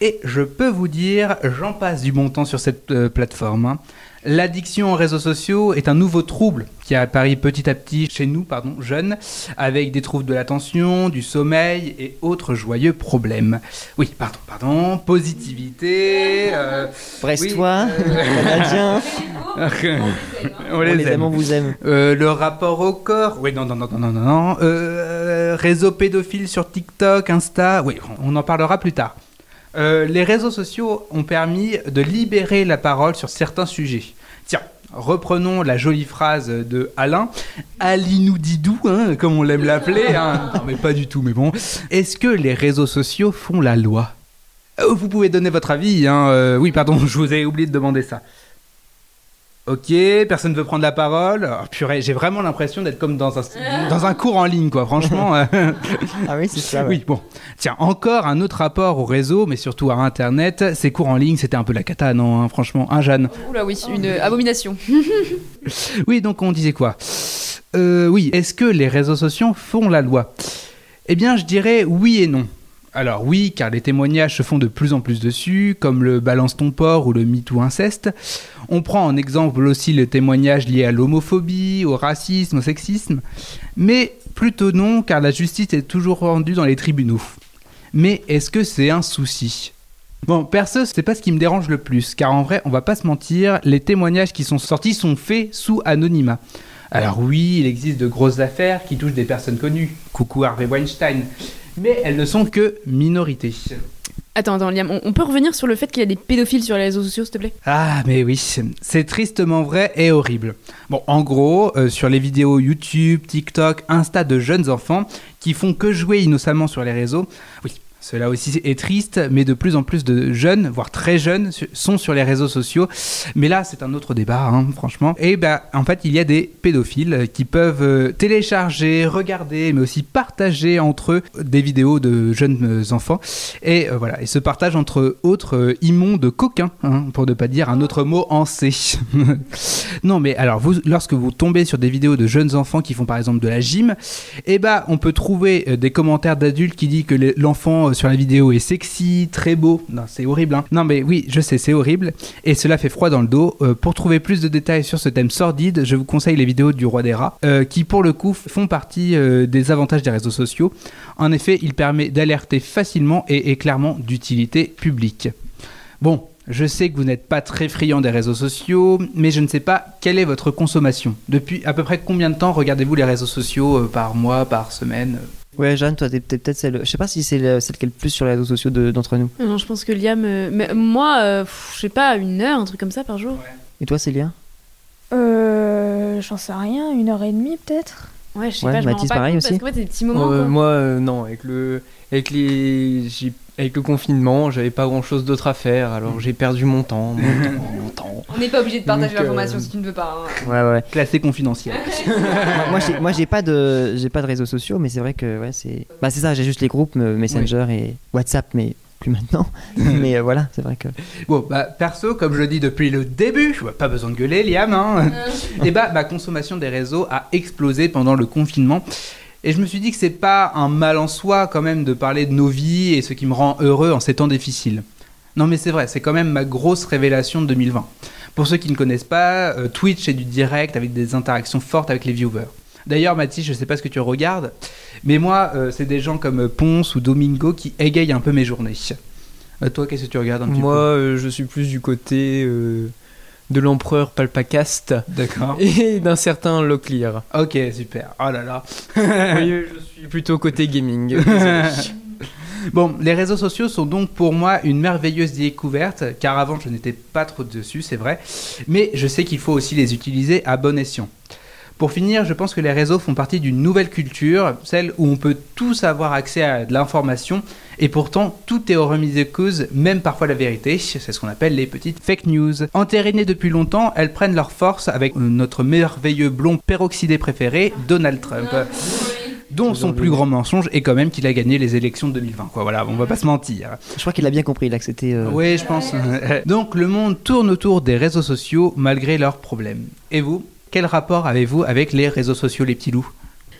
Speaker 3: Et je peux vous dire, j'en passe du bon temps sur cette euh, plateforme. hein. L'addiction aux réseaux sociaux est un nouveau trouble qui apparaît petit à petit chez nous, pardon, jeunes, avec des troubles de l'attention, du sommeil et autres joyeux problèmes. Oui, pardon, pardon, positivité. Euh,
Speaker 1: Brestois,
Speaker 3: oui, euh,
Speaker 1: Canadien.
Speaker 3: on les,
Speaker 1: les
Speaker 3: aime.
Speaker 1: aime, on vous aime.
Speaker 3: Euh, le rapport au corps. Oui, non, non, non, non, non, non. non. Euh, réseau pédophile sur TikTok, Insta. Oui, on en parlera plus tard. Euh, les réseaux sociaux ont permis de libérer la parole sur certains sujets. Tiens, reprenons la jolie phrase de Alain, Alinou Didou, hein, comme on l'aime l'appeler. hein. Non, mais pas du tout, mais bon. Est-ce que les réseaux sociaux font la loi? Euh, Vous pouvez donner votre avis. Hein. euh, oui, pardon, je vous ai oublié de demander ça. Ok, personne ne veut prendre la parole. Oh, purée, j'ai vraiment l'impression d'être comme dans un, dans un cours en ligne, quoi, franchement.
Speaker 1: Ah oui, c'est ça. ouais.
Speaker 3: Oui, bon. Tiens, encore un autre rapport au réseau, mais surtout à Internet. Ces cours en ligne, c'était un peu la cata, non, hein, franchement. Un Jeanne?
Speaker 2: Oula, oui, une abomination.
Speaker 3: Oui, donc on disait quoi? Euh, Oui, est-ce que les réseaux sociaux font la loi? Eh bien, je dirais oui et non. Alors oui, car les témoignages se font de plus en plus dessus, comme le balance ton porc ou le MeToo inceste. On prend en exemple aussi le témoignage lié à l'homophobie, au racisme, au sexisme. Mais plutôt non, car la justice est toujours rendue dans les tribunaux. Mais est-ce que c'est un souci? Bon, perso, c'est pas ce qui me dérange le plus, car en vrai, on va pas se mentir, les témoignages qui sont sortis sont faits sous anonymat. Alors oui, il existe de grosses affaires qui touchent des personnes connues. Coucou Harvey Weinstein. Mais elles ne sont que minorités.
Speaker 2: Attends, attends, Liam, on, on peut revenir sur le fait qu'il y a des pédophiles sur les réseaux sociaux, s'il te plaît?
Speaker 3: Ah, mais oui, c'est tristement vrai et horrible. Bon, en gros, euh, sur les vidéos YouTube, TikTok, Insta de jeunes enfants qui font que jouer innocemment sur les réseaux, oui, cela aussi est triste, mais de plus en plus de jeunes, voire très jeunes, sont sur les réseaux sociaux. Mais là, c'est un autre débat, hein, franchement. Et ben, en fait, il y a des pédophiles euh, qui peuvent euh, télécharger, regarder, mais aussi partager entre eux des vidéos de jeunes euh, enfants. Et voilà, et se partagent entre autres immondes coquins, hein, pour ne pas dire un autre mot en C. non, mais alors, lorsque vous tombez sur des vidéos de jeunes enfants qui font par exemple de la gym, eh ben, on peut trouver des commentaires d'adultes qui disent que l'enfant euh, sur la vidéo est sexy, très beau. Non, c'est horrible. hein. Non, mais oui, je sais, c'est horrible. Et cela fait froid dans le dos. Euh, pour trouver plus de détails sur ce thème sordide, je vous conseille les vidéos du roi des rats, euh, qui pour le coup font partie des avantages des réseaux sociaux. En effet, il permet d'alerter facilement et est clairement d'utilité publique. Bon, je sais que vous n'êtes pas très friand des réseaux sociaux, mais je ne sais pas quelle est votre consommation. Depuis à peu près combien de temps regardez-vous les réseaux sociaux par mois, par semaine
Speaker 1: Ouais, Jeanne, toi, t'es peut-être celle. Je sais pas si c'est le- celle qui est le plus sur les réseaux sociaux de- d'entre nous.
Speaker 2: Non, je pense que Liam. euh, mais moi, euh, pff, je sais pas, une heure, un truc comme ça par jour.
Speaker 1: Et toi, Célia?
Speaker 5: Euh, j'en sais rien, une heure et demie peut-être.
Speaker 2: Ouais, je sais
Speaker 1: Ouais,
Speaker 2: pas, je
Speaker 1: Mathis,
Speaker 2: pas
Speaker 1: pareil
Speaker 2: compte
Speaker 1: aussi
Speaker 2: Parce c'est des petits moments.
Speaker 4: Euh,
Speaker 2: quoi.
Speaker 4: moi, euh, non, avec le, avec les, j'ai- avec le confinement, j'avais pas grand chose d'autre à faire, alors j'ai perdu mon temps, mon temps, mon temps.
Speaker 2: On n'est pas obligé de partager
Speaker 4: Donc, euh,
Speaker 2: l'information si tu ne veux pas. hein.
Speaker 1: Ouais, ouais.
Speaker 3: Classé confidentiel.
Speaker 1: moi, moi, j'ai- moi, j'ai pas de, j'ai pas de réseaux sociaux, mais c'est vrai que ouais, c'est, bah, c'est ça. J'ai juste les groupes euh, Messenger et WhatsApp, mais plus maintenant. mais euh, voilà, c'est vrai que.
Speaker 3: Bon, bah perso, comme je le dis depuis le début, ouais, pas besoin de gueuler, Liam, hein. et bah ma consommation des réseaux a explosé pendant le confinement. Et je me suis dit que c'est pas un mal en soi quand même de parler de nos vies et ce qui me rend heureux en ces temps difficiles. Non mais c'est vrai, c'est quand même ma grosse révélation de 2020. Pour ceux qui ne connaissent pas, euh, Twitch c'est du direct avec des interactions fortes avec les viewers. D'ailleurs Mathis, je sais pas ce que tu regardes, mais moi euh, c'est des gens comme Ponce ou Domingo qui égayent un peu mes journées. Euh, toi qu'est-ce que tu regardes un petit
Speaker 4: Moi,
Speaker 3: peu?
Speaker 4: euh, je suis plus du côté de l'empereur Palpacast
Speaker 3: D'accord.
Speaker 4: et d'un certain Locklear.
Speaker 3: Ok, super. Oh là là.
Speaker 4: oui, je suis plutôt côté gaming.
Speaker 3: Bon, les réseaux sociaux sont donc pour moi une merveilleuse découverte, car avant je n'étais pas trop dessus, c'est vrai, mais je sais qu'il faut aussi les utiliser à bon escient. Pour finir, je pense que les réseaux font partie d'une nouvelle culture, celle où on peut tous avoir accès à de l'information, et pourtant tout est au remise de cause, même parfois la vérité, c'est ce qu'on appelle les petites fake news. Entérinées depuis longtemps, elles prennent leur force avec notre merveilleux blond peroxydé préféré, Donald Trump dont son plus grand mensonge est quand même qu'il a gagné les élections de 2020. Quoi, voilà, on va pas se mentir.
Speaker 1: Je crois qu'il a bien compris là que c'était. euh,
Speaker 3: Oui, je pense. Donc le monde tourne autour des réseaux sociaux malgré leurs problèmes. Et vous, quel rapport avez-vous avec les réseaux sociaux, les petits loups?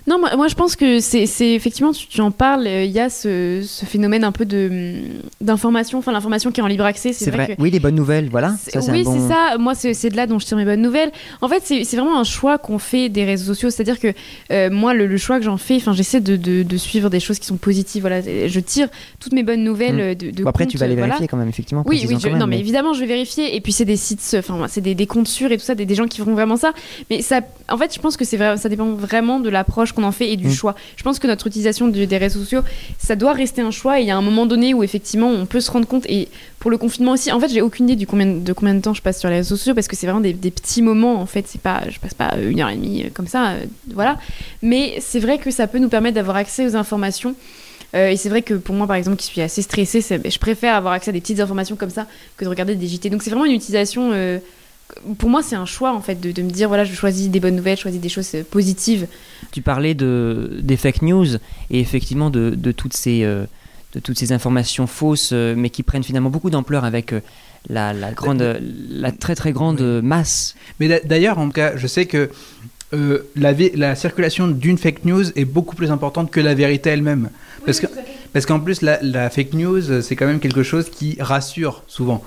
Speaker 2: Non, moi, moi, je pense que c'est effectivement, tu, tu en parles, euh, il y a ce, ce phénomène un peu de d'information, enfin l'information qui est en libre accès.
Speaker 1: C'est vrai.
Speaker 2: que
Speaker 1: Oui, les bonnes nouvelles, voilà. Ça,
Speaker 2: oui,
Speaker 1: bon...
Speaker 2: c'est ça. Moi, c'est de là dont je tire mes bonnes nouvelles. En fait, c'est vraiment un choix qu'on fait des réseaux sociaux. C'est-à-dire que euh, moi, le, le choix que j'en fais, enfin, j'essaie de, de- de suivre des choses qui sont positives. Voilà, je tire toutes mes bonnes nouvelles
Speaker 1: Mm.
Speaker 2: euh, de, de
Speaker 1: Bon, après, tu vas les
Speaker 2: voilà.
Speaker 1: vérifier quand même, effectivement.
Speaker 2: Oui, oui, je-
Speaker 1: même,
Speaker 2: non, mais évidemment, je vais vérifier. Et puis, c'est des sites, enfin, c'est des, des comptes sûrs et tout ça, des, des gens qui feront vraiment ça. Mais ça, en fait, je pense que c'est vrai, ça dépend vraiment de l'approche qu'on en fait et du
Speaker 1: Mm.
Speaker 2: choix. Je pense que notre utilisation des réseaux sociaux, ça doit rester un choix. Et il y a un moment donné où effectivement, on peut se rendre compte. Et pour le confinement aussi, en fait, j'ai aucune idée du combien, de combien de temps je passe sur les réseaux sociaux parce que c'est vraiment des, des petits moments. En fait, c'est pas, je passe pas une heure et demie euh, comme ça, euh, voilà. Mais c'est vrai que ça peut nous permettre d'avoir accès aux informations. Euh, et c'est vrai que pour moi, par exemple, qui suis assez stressée, c'est- je préfère avoir accès à des petites informations comme ça que de regarder des JT. Donc c'est vraiment une utilisation. euh, pour moi, c'est un choix en fait de, de me dire voilà, je choisis des bonnes nouvelles, je choisis des choses euh, positives.
Speaker 1: Tu parlais de, des fake news et effectivement de, de toutes, ces, euh, de toutes ces informations fausses, euh, mais qui prennent finalement beaucoup d'ampleur avec euh, la, la, grande, la très très grande masse.
Speaker 3: Mais d'a- d'ailleurs, en tout cas, je sais que euh, la, la circulation d'une fake news est beaucoup plus importante que la vérité elle-même. Parce que- parce qu'en plus, la, la fake news, c'est quand même quelque chose qui rassure souvent.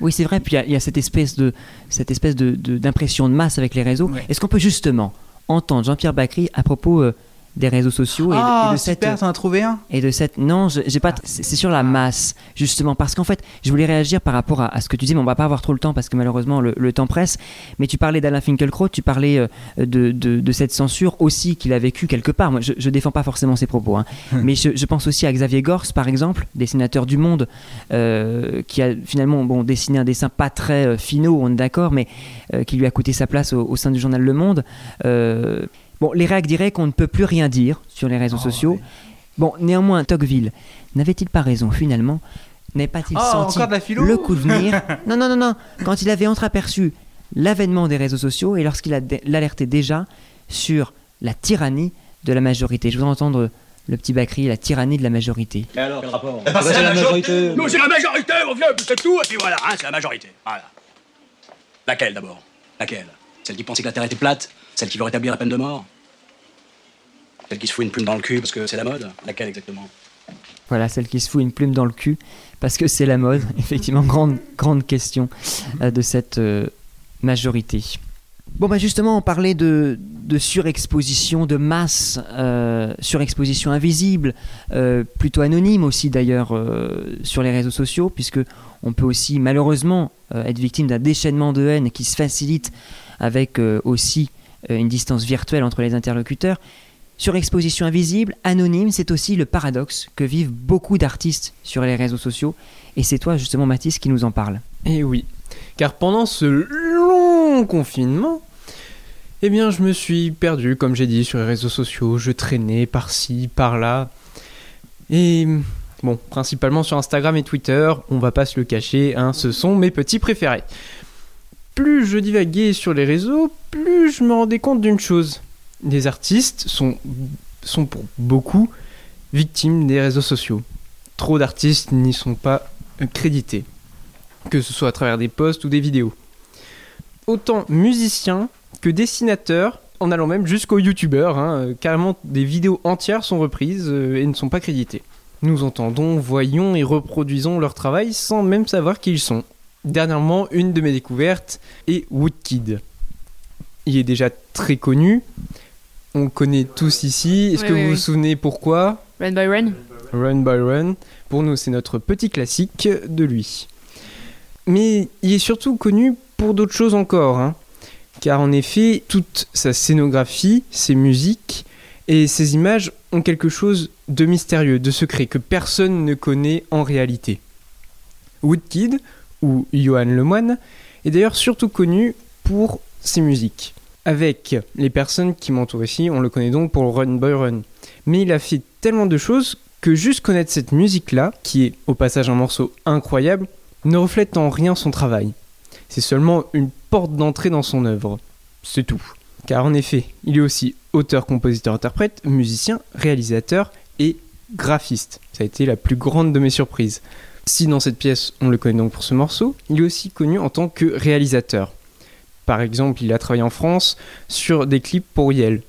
Speaker 1: Oui, c'est vrai. Puis il y a- il y, a cette espèce de cette espèce de d'impression de, masse avec les réseaux.
Speaker 3: Ouais.
Speaker 1: Est-ce qu'on peut justement entendre Jean-Pierre Bacry à propos euh, des réseaux sociaux et,
Speaker 3: ah,
Speaker 1: et de cette
Speaker 3: super, t'en as trouvé un
Speaker 1: et de cette non, j'ai pas. C'est c'est sur la masse justement parce qu'en fait, je voulais réagir par rapport à, à ce que tu dis, mais on va pas avoir trop le temps parce que malheureusement le, le temps presse. Mais tu parlais d'Alain Finkielkraut, tu parlais euh, de, de, de cette censure aussi qu'il a vécu quelque part. Moi, je, je défends pas forcément ses propos, hein. mais je, je pense aussi à Xavier Gors, par exemple, dessinateur du Monde, euh, qui a finalement bon dessiné un dessin pas très euh, finaux, on est d'accord, mais euh, qui lui a coûté sa place au, au sein du journal Le Monde. Bon, les réacs diraient qu'on ne peut plus rien dire sur les réseaux
Speaker 3: Oh,
Speaker 1: sociaux. Bon, néanmoins, Tocqueville, n'avait-il pas raison finalement? N'est pas-il
Speaker 3: Oh,
Speaker 1: senti
Speaker 3: encore de la philo?
Speaker 1: le coup de venir? Non, non, non, non. Quand il avait entreaperçu l'avènement des réseaux sociaux et lorsqu'il l'alertait déjà sur la tyrannie de la majorité. Je voudrais entendre le petit Bacri, la tyrannie de la majorité.
Speaker 7: Et alors, quel rapport
Speaker 6: Eh ben, c'est la majorité.
Speaker 7: Nous, c'est la majorité, mon vieux, c'est tout, et puis voilà, hein, c'est la majorité. Voilà. Laquelle d'abord? Laquelle? Celle qui pensait que la Terre était plate? Celle qui veut rétablir la peine de mort Celle qui se fout une plume dans le cul parce que c'est la mode Laquelle exactement?
Speaker 1: Voilà, celle qui se fout une plume dans le cul parce que c'est la mode. Effectivement, grande, grande question euh, de cette euh, majorité. Bon, bah justement, on parlait de, de surexposition de masse, euh, surexposition invisible, euh, plutôt anonyme aussi d'ailleurs euh, sur les réseaux sociaux, puisque on peut aussi malheureusement euh, être victime d'un déchaînement de haine qui se facilite avec euh, aussi euh, une distance virtuelle entre les interlocuteurs. Surexposition invisible, anonyme, c'est aussi le paradoxe que vivent beaucoup d'artistes sur les réseaux sociaux. Et c'est toi justement Mathis qui nous en parle.
Speaker 4: Eh oui, car pendant ce long confinement, eh bien je me suis perdu, comme j'ai dit, sur les réseaux sociaux, je traînais par-ci, par-là. Et bon, principalement sur Instagram et Twitter, on va pas se le cacher, hein, ce sont mes petits préférés. Plus je divaguais sur les réseaux, plus je me rendais compte d'une chose. Les artistes sont, pour beaucoup victimes des réseaux sociaux. Trop d'artistes n'y sont pas crédités que ce soit à travers des posts ou des vidéos. Autant musiciens que dessinateurs, en allant même jusqu'aux youtubeurs, hein, euh, carrément des vidéos entières sont reprises euh, et ne sont pas créditées. Nous entendons, voyons et reproduisons leur travail sans même savoir qui ils sont. Dernièrement, une de mes découvertes est Woodkid. Il est déjà très connu, on connaît tous ici. Est-ce
Speaker 2: Oui,
Speaker 4: que
Speaker 2: oui,
Speaker 4: vous
Speaker 2: oui.
Speaker 4: vous souvenez pourquoi?
Speaker 2: Run by Run.
Speaker 4: Run by Run. Pour nous, c'est notre petit classique de lui. Mais il est surtout connu pour d'autres choses encore. hein. Car en effet, toute sa scénographie, ses musiques et ses images ont quelque chose de mystérieux, de secret, que personne ne connaît en réalité. Woodkid, ou Johan Lemoine, est d'ailleurs surtout connu pour ses musiques. Avec les personnes qui m'entourent ici, on le connaît donc pour Run Boy Run. Mais il a fait tellement de choses que juste connaître cette musique-là, qui est au passage un morceau incroyable, ne reflète en rien son travail. C'est seulement une porte d'entrée dans son œuvre. C'est tout. Car en effet, il est aussi auteur, compositeur, interprète, musicien, réalisateur et graphiste. Ça a été la plus grande de mes surprises. Si dans cette pièce on le connaît donc pour ce morceau, il est aussi connu en tant que réalisateur. Par exemple, il a travaillé en France sur des clips pour Yel,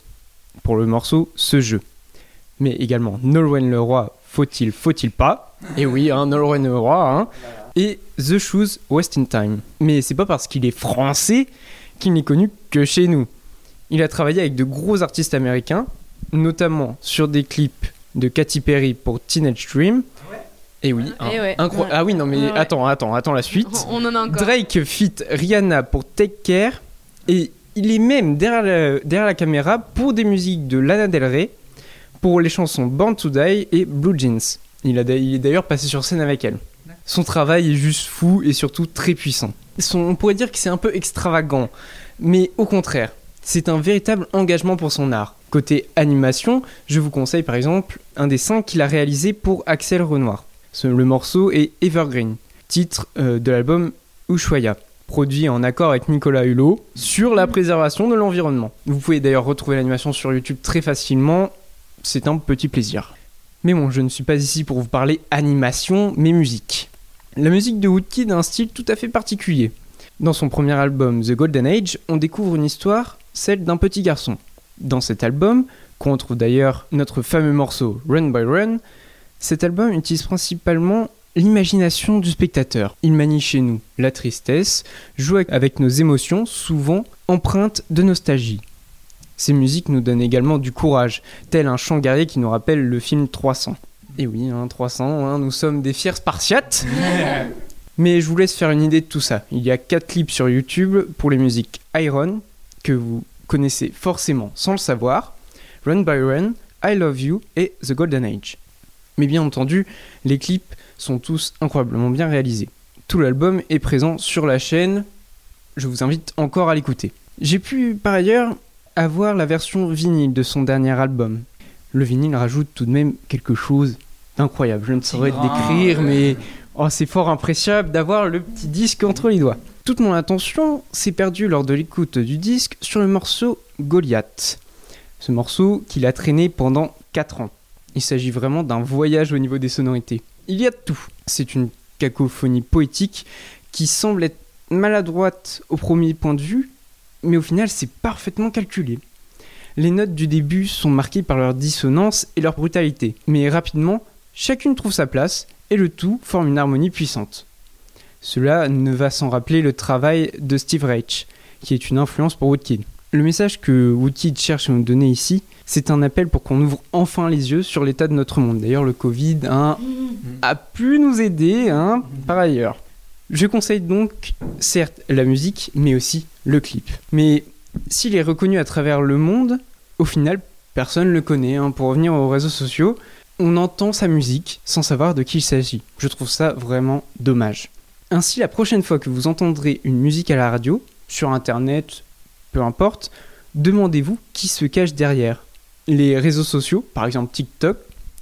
Speaker 4: pour le morceau Ce jeu. Mais également Nolwenn Leroy, Faut-il, faut-il pas? Et oui, hein, Nolwenn Leroy, hein. Et The Shoes West in Time. Mais c'est pas parce qu'il est français qu'il n'est connu que chez nous. Il a travaillé avec de gros artistes américains, notamment sur des clips de Katy Perry pour Teenage Dream. Et oui, hein,
Speaker 2: Eh ouais.
Speaker 4: incro-
Speaker 2: Ouais.
Speaker 4: Ah oui, non mais
Speaker 2: Ouais, ouais.
Speaker 4: attends, attends, attends la suite.
Speaker 2: On en a encore.
Speaker 4: Drake fit Rihanna pour Take Care et il est même derrière la, derrière la caméra pour des musiques de Lana Del Rey pour les chansons Born to Die et Blue Jeans. Il, a, il est d'ailleurs passé sur scène avec elle. Son travail est juste fou et surtout très puissant. Son- on pourrait dire que c'est un peu extravagant, mais au contraire, c'est un véritable engagement pour son art. Côté animation, je vous conseille par exemple un dessin qu'il a réalisé pour Axel Renoir. Le morceau est Evergreen, titre euh, de l'album Ushuaïa, produit en accord avec Nicolas Hulot sur la préservation de l'environnement. Vous pouvez d'ailleurs retrouver l'animation sur YouTube très facilement, c'est un petit plaisir. Mais bon, je ne suis pas ici pour vous parler animation, mais musique. La musique de Woodkid a un style tout à fait particulier. Dans son premier album The Golden Age, on découvre une histoire, celle d'un petit garçon. Dans cet album, qu'on retrouve d'ailleurs notre fameux morceau Run by Run, cet album utilise principalement l'imagination du spectateur. Il manie chez nous la tristesse, joue avec nos émotions, souvent empreintes de nostalgie. Ces musiques nous donnent également du courage, tel un chant guerrier qui nous rappelle le film 300. Et oui, hein, 300, hein, nous sommes des fiers spartiates. Mais je vous laisse faire une idée de tout ça. Il y a 4 clips sur YouTube pour les musiques Iron, que vous connaissez forcément sans le savoir, Run by Run, I Love You et The Golden Age. Mais bien entendu, les clips sont tous incroyablement bien réalisés. Tout l'album est présent sur la chaîne, je vous invite encore à l'écouter. J'ai pu par ailleurs avoir la version vinyle de son dernier album. Le vinyle rajoute tout de même quelque chose d'incroyable. Je ne saurais le décrire, mais oh, c'est fort impressionnable d'avoir le petit disque entre les doigts. Toute mon attention s'est perdue lors de l'écoute du disque sur le morceau Goliath. Ce morceau qu'il a traîné pendant 4 ans. Il s'agit vraiment d'un voyage au niveau des sonorités. Il y a de tout. C'est une cacophonie poétique qui semble être maladroite au premier point de vue, mais au final c'est parfaitement calculé. Les notes du début sont marquées par leur dissonance et leur brutalité, mais rapidement, chacune trouve sa place et le tout forme une harmonie puissante. Cela ne va sans rappeler le travail de Steve Reich, qui est une influence pour Woodkid. Le message que Woodkid cherche à nous donner ici, c'est un appel pour qu'on ouvre enfin les yeux sur l'état de notre monde. D'ailleurs, le Covid hein, a pu nous aider hein, par ailleurs. Je conseille donc, certes, la musique, mais aussi le clip. Mais s'il est reconnu à travers le monde, au final, personne ne le connaît. hein. Pour revenir aux réseaux sociaux, on entend sa musique sans savoir de qui il s'agit. Je trouve ça vraiment dommage. Ainsi, la prochaine fois que vous entendrez une musique à la radio, sur internet, peu importe, demandez-vous qui se cache derrière. Les réseaux sociaux, par exemple TikTok,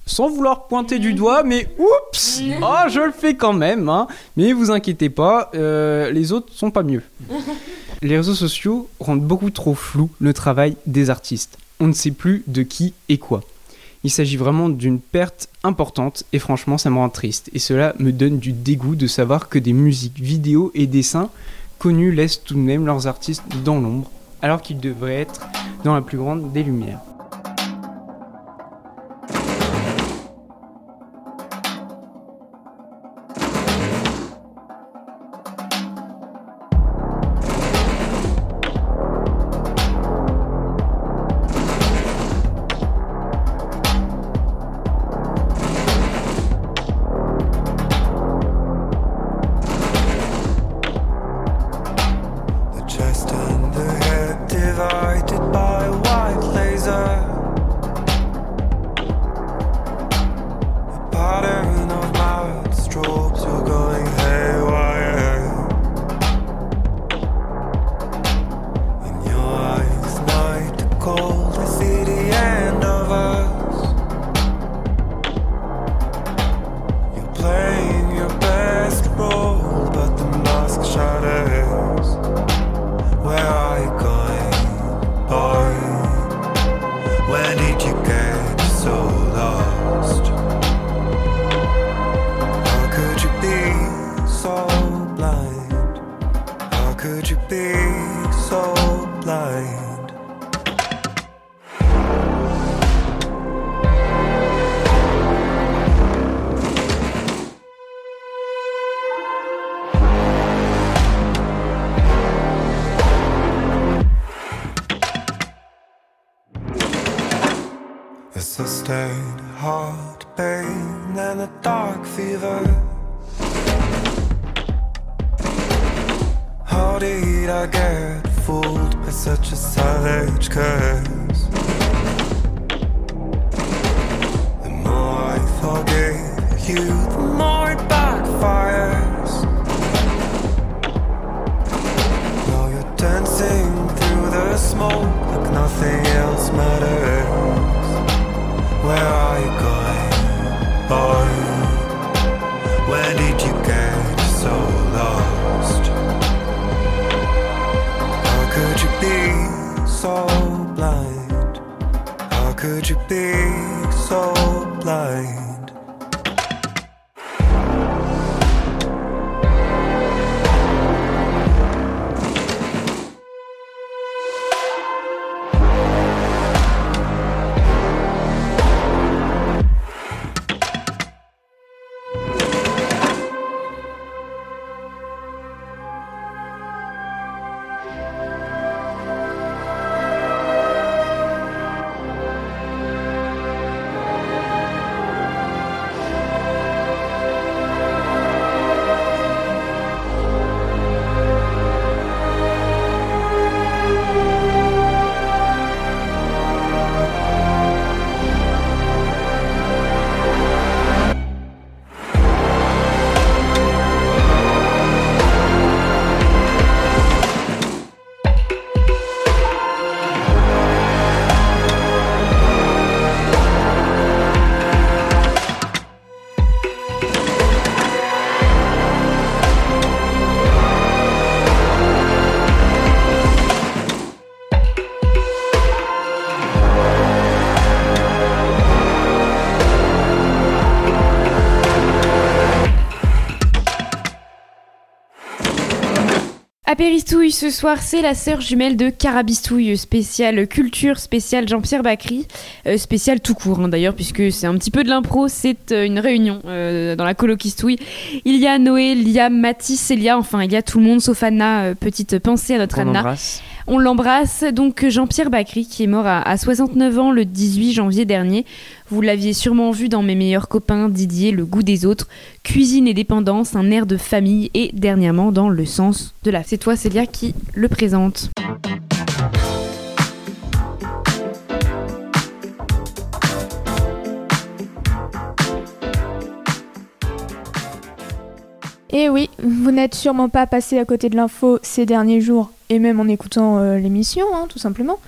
Speaker 4: sans vouloir pointer du doigt, mais oups Oh, je le fais quand même, hein. Mais vous inquiétez pas, euh, les autres sont pas mieux. Les réseaux sociaux rendent beaucoup trop flou le travail des artistes. On ne sait plus de qui et quoi. Il s'agit vraiment d'une perte importante et franchement ça me rend triste. Et cela me donne du dégoût de savoir que des musiques, vidéos et dessins connus laissent tout de même leurs artistes dans l'ombre alors qu'ils devraient être dans la plus grande des lumières.
Speaker 2: Apéristouille ce soir, c'est la sœur jumelle de Carabistouille, spéciale culture, spéciale Jean-Pierre Bacry, euh, spéciale tout court hein, d'ailleurs, puisque c'est un petit peu de l'impro, c'est euh, une réunion euh, dans la colloquistouille. Il y a Noé, il y a Mathis, il y a, enfin, il y a tout le monde sauf Anna, euh, petite pensée à notre
Speaker 1: On
Speaker 2: Anna. On l'embrasse. Donc Jean-Pierre Bacry, qui est mort à, à 69 ans le 18 janvier dernier. Vous l'aviez sûrement vu dans Mes meilleurs copains, Didier, Le goût des autres, Cuisine et dépendance, un air de famille et dernièrement dans Le sens de la. C'est toi, Célia, qui le présente.
Speaker 5: Et oui, vous n'êtes sûrement pas passé à côté de l'info ces derniers jours, et même en écoutant euh, l'émission, hein, tout simplement.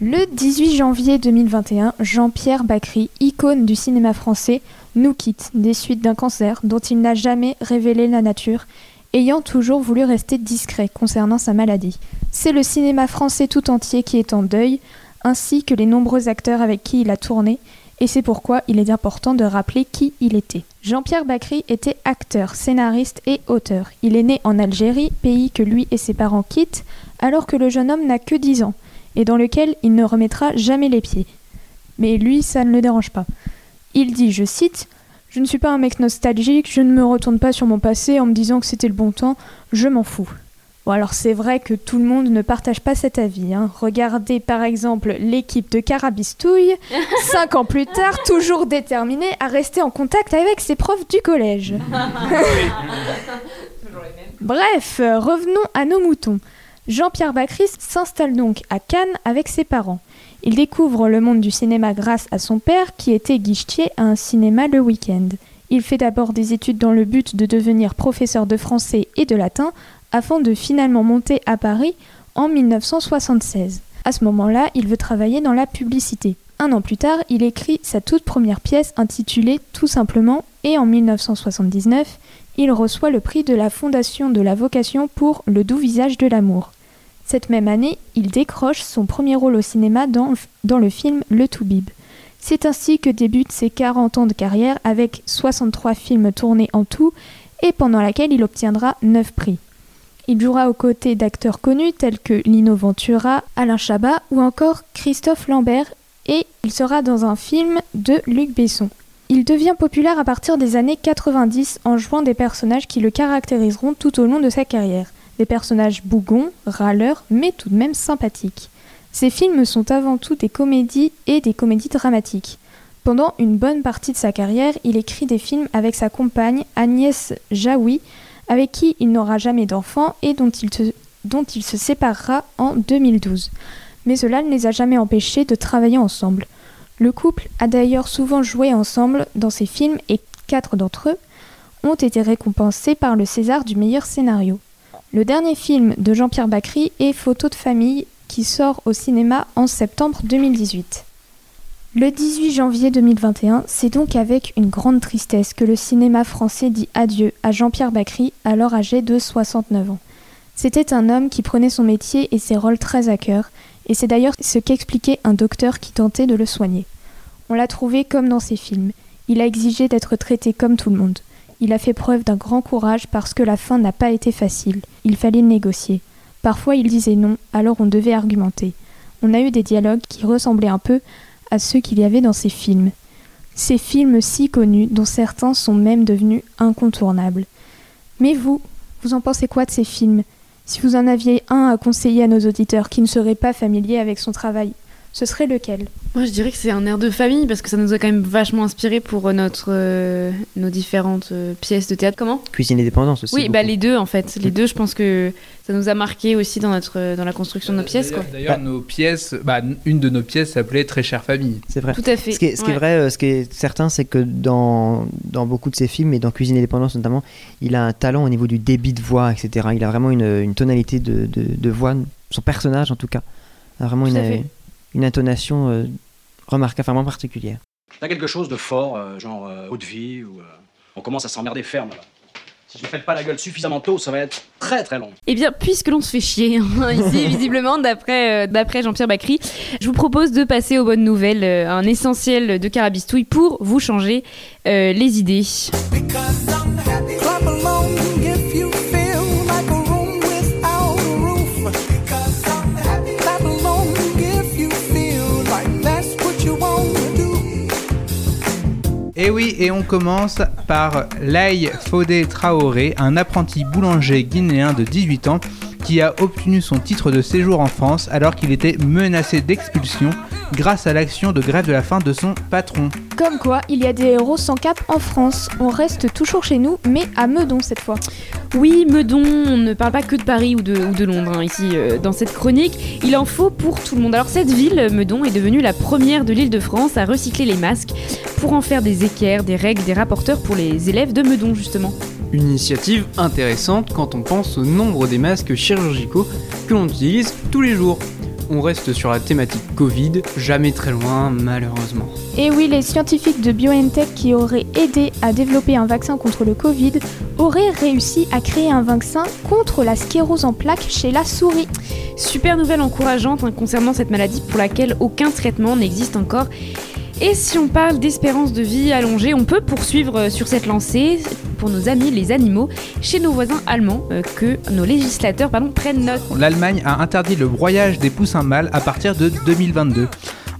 Speaker 5: Le 18 janvier 2021, Jean-Pierre Bacry, icône du cinéma français, nous quitte des suites d'un cancer dont il n'a jamais révélé la nature, ayant toujours voulu rester discret concernant sa maladie. C'est le cinéma français tout entier qui est en deuil, ainsi que les nombreux acteurs avec qui il a tourné, et c'est pourquoi il est important de rappeler qui il était. Jean-Pierre Bacry était acteur, scénariste et auteur. Il est né en Algérie, pays que lui et ses parents quittent, alors que le jeune homme n'a que 10 ans, et dans lequel il ne remettra jamais les pieds. Mais lui, ça ne le dérange pas. Il dit, je cite, Je ne suis pas un mec nostalgique, je ne me retourne pas sur mon passé en me disant que c'était le bon temps, je m'en fous. Bon alors c'est vrai que tout le monde ne partage pas cet avis. hein. Regardez par exemple l'équipe de Carabistouille, cinq ans plus tard, toujours déterminée à rester en contact avec ses profs du collège. Bref, revenons à nos moutons. Jean-Pierre Bacry s'installe donc à Cannes avec ses parents. Il découvre le monde du cinéma grâce à son père qui était guichetier à un cinéma le week-end. Il fait d'abord des études dans le but de devenir professeur de français et de latin afin de finalement monter à Paris en 1976. À ce moment-là, il veut travailler dans la publicité. Un an plus tard, il écrit sa toute première pièce intitulée Tout simplement et en 1979, il reçoit le prix de la Fondation de la Vocation pour Le doux visage de l'amour. Cette même année, il décroche son premier rôle au cinéma dans, le film Le Toubib. C'est ainsi que débutent ses 40 ans de carrière avec 63 films tournés en tout et pendant laquelle il obtiendra 9 prix. Il jouera aux côtés d'acteurs connus tels que Lino Ventura, Alain Chabat ou encore Christophe Lambert et il sera dans un film de Luc Besson. Il devient populaire à partir des années 90 en jouant des personnages qui le caractériseront tout au long de sa carrière. Des personnages bougons, râleurs, mais tout de même sympathiques. Ses films sont avant tout des comédies et des comédies dramatiques. Pendant une bonne partie de sa carrière, il écrit des films avec sa compagne Agnès Jaoui, avec qui il n'aura jamais d'enfant et dont il, se, séparera en 2012. Mais cela ne les a jamais empêchés de travailler ensemble. Le couple a d'ailleurs souvent joué ensemble dans ses films et quatre d'entre eux ont été récompensés par le César du meilleur scénario. Le dernier film de Jean-Pierre Bacry est Photo de famille qui sort au cinéma en septembre 2018. Le 18 janvier 2021, c'est donc avec une grande tristesse que le cinéma français dit adieu à Jean-Pierre Bacry, alors âgé de 69 ans. C'était un homme qui prenait son métier et ses rôles très à cœur, et c'est d'ailleurs ce qu'expliquait un docteur qui tentait de le soigner. On l'a trouvé comme dans ses films. Il a exigé d'être traité comme tout le monde. Il a fait preuve d'un grand courage parce que la fin n'a pas été facile. Il fallait négocier. Parfois il disait non, alors on devait argumenter. On a eu des dialogues qui ressemblaient un peu à ceux qu'il y avait dans ces films. Ces films si connus dont certains sont même devenus incontournables. Mais vous, vous en pensez quoi de ces films? Si vous en aviez un à conseiller à nos auditeurs qui ne seraient pas familiers avec son travail, ce serait lequel?
Speaker 2: Moi, je dirais que c'est un air de famille parce que ça nous a quand même vachement inspiré pour notre, euh, nos différentes euh, pièces de théâtre. Comment?
Speaker 1: Cuisine et dépendance aussi.
Speaker 2: Oui, bah, les deux en fait. Les deux, je pense que ça nous a marqué aussi dans, notre, dans la construction de nos pièces.
Speaker 3: D'ailleurs, nos pièces, bah, une de nos pièces s'appelait Très chère famille.
Speaker 1: C'est vrai.
Speaker 2: Tout à fait.
Speaker 1: Ce qui est, ce qui est
Speaker 2: Ouais.
Speaker 1: vrai, euh, ce qui est certain, c'est que dans, dans beaucoup de ses films, et dans Cuisine et dépendance notamment, il a un talent au niveau du débit de voix, etc. Il a vraiment une, une tonalité de, de, de voix, son personnage en tout cas, a vraiment
Speaker 7: Tout à
Speaker 1: une,
Speaker 7: fait.
Speaker 1: une intonation remarquable, vraiment particulière.
Speaker 7: T'as quelque chose de fort, euh, genre euh, haute vie, ou euh, on commence à s'emmerder ferme là. Si je ne faites pas la gueule suffisamment tôt, ça va être très très long.
Speaker 2: Eh bien, puisque l'on se fait chier hein, ici, visiblement, d'après euh, d'après Jean-Pierre Bacry, je vous propose de passer aux bonnes nouvelles, euh, un essentiel de Carabistouille pour vous changer euh, les idées.
Speaker 3: Et oui, et on commence par Lai Fodé Traoré, un apprenti boulanger guinéen de 18 ans qui a obtenu son titre de séjour en France alors qu'il était menacé d'expulsion grâce à l'action de grève de la faim de son patron.
Speaker 5: Comme quoi, il y a des héros sans cap en France. On reste toujours chez nous, mais à Meudon cette fois.
Speaker 2: Oui, Meudon, on ne parle pas que de Paris ou de, ou de Londres hein, ici euh, dans cette chronique. Il en faut pour tout le monde. Alors cette ville, Meudon, est devenue la première de l'île de France à recycler les masques pour en faire des équerres, des règles, des rapporteurs pour les élèves de Meudon justement.
Speaker 4: Une initiative intéressante quand on pense au nombre des masques chirurgicaux que l'on utilise tous les jours. On reste sur la thématique Covid, jamais très loin malheureusement.
Speaker 5: Et oui, les scientifiques de BioNTech qui auraient aidé à développer un vaccin contre le Covid auraient réussi à créer un vaccin contre la sclérose en plaques chez la souris.
Speaker 2: Super nouvelle encourageante hein, concernant cette maladie pour laquelle aucun traitement n'existe encore. Et si on parle d'espérance de vie allongée, on peut poursuivre euh, sur cette lancée pour nos amis les animaux chez nos voisins allemands euh, que nos législateurs prennent note.
Speaker 3: L'Allemagne a interdit le broyage des poussins mâles à partir de 2022.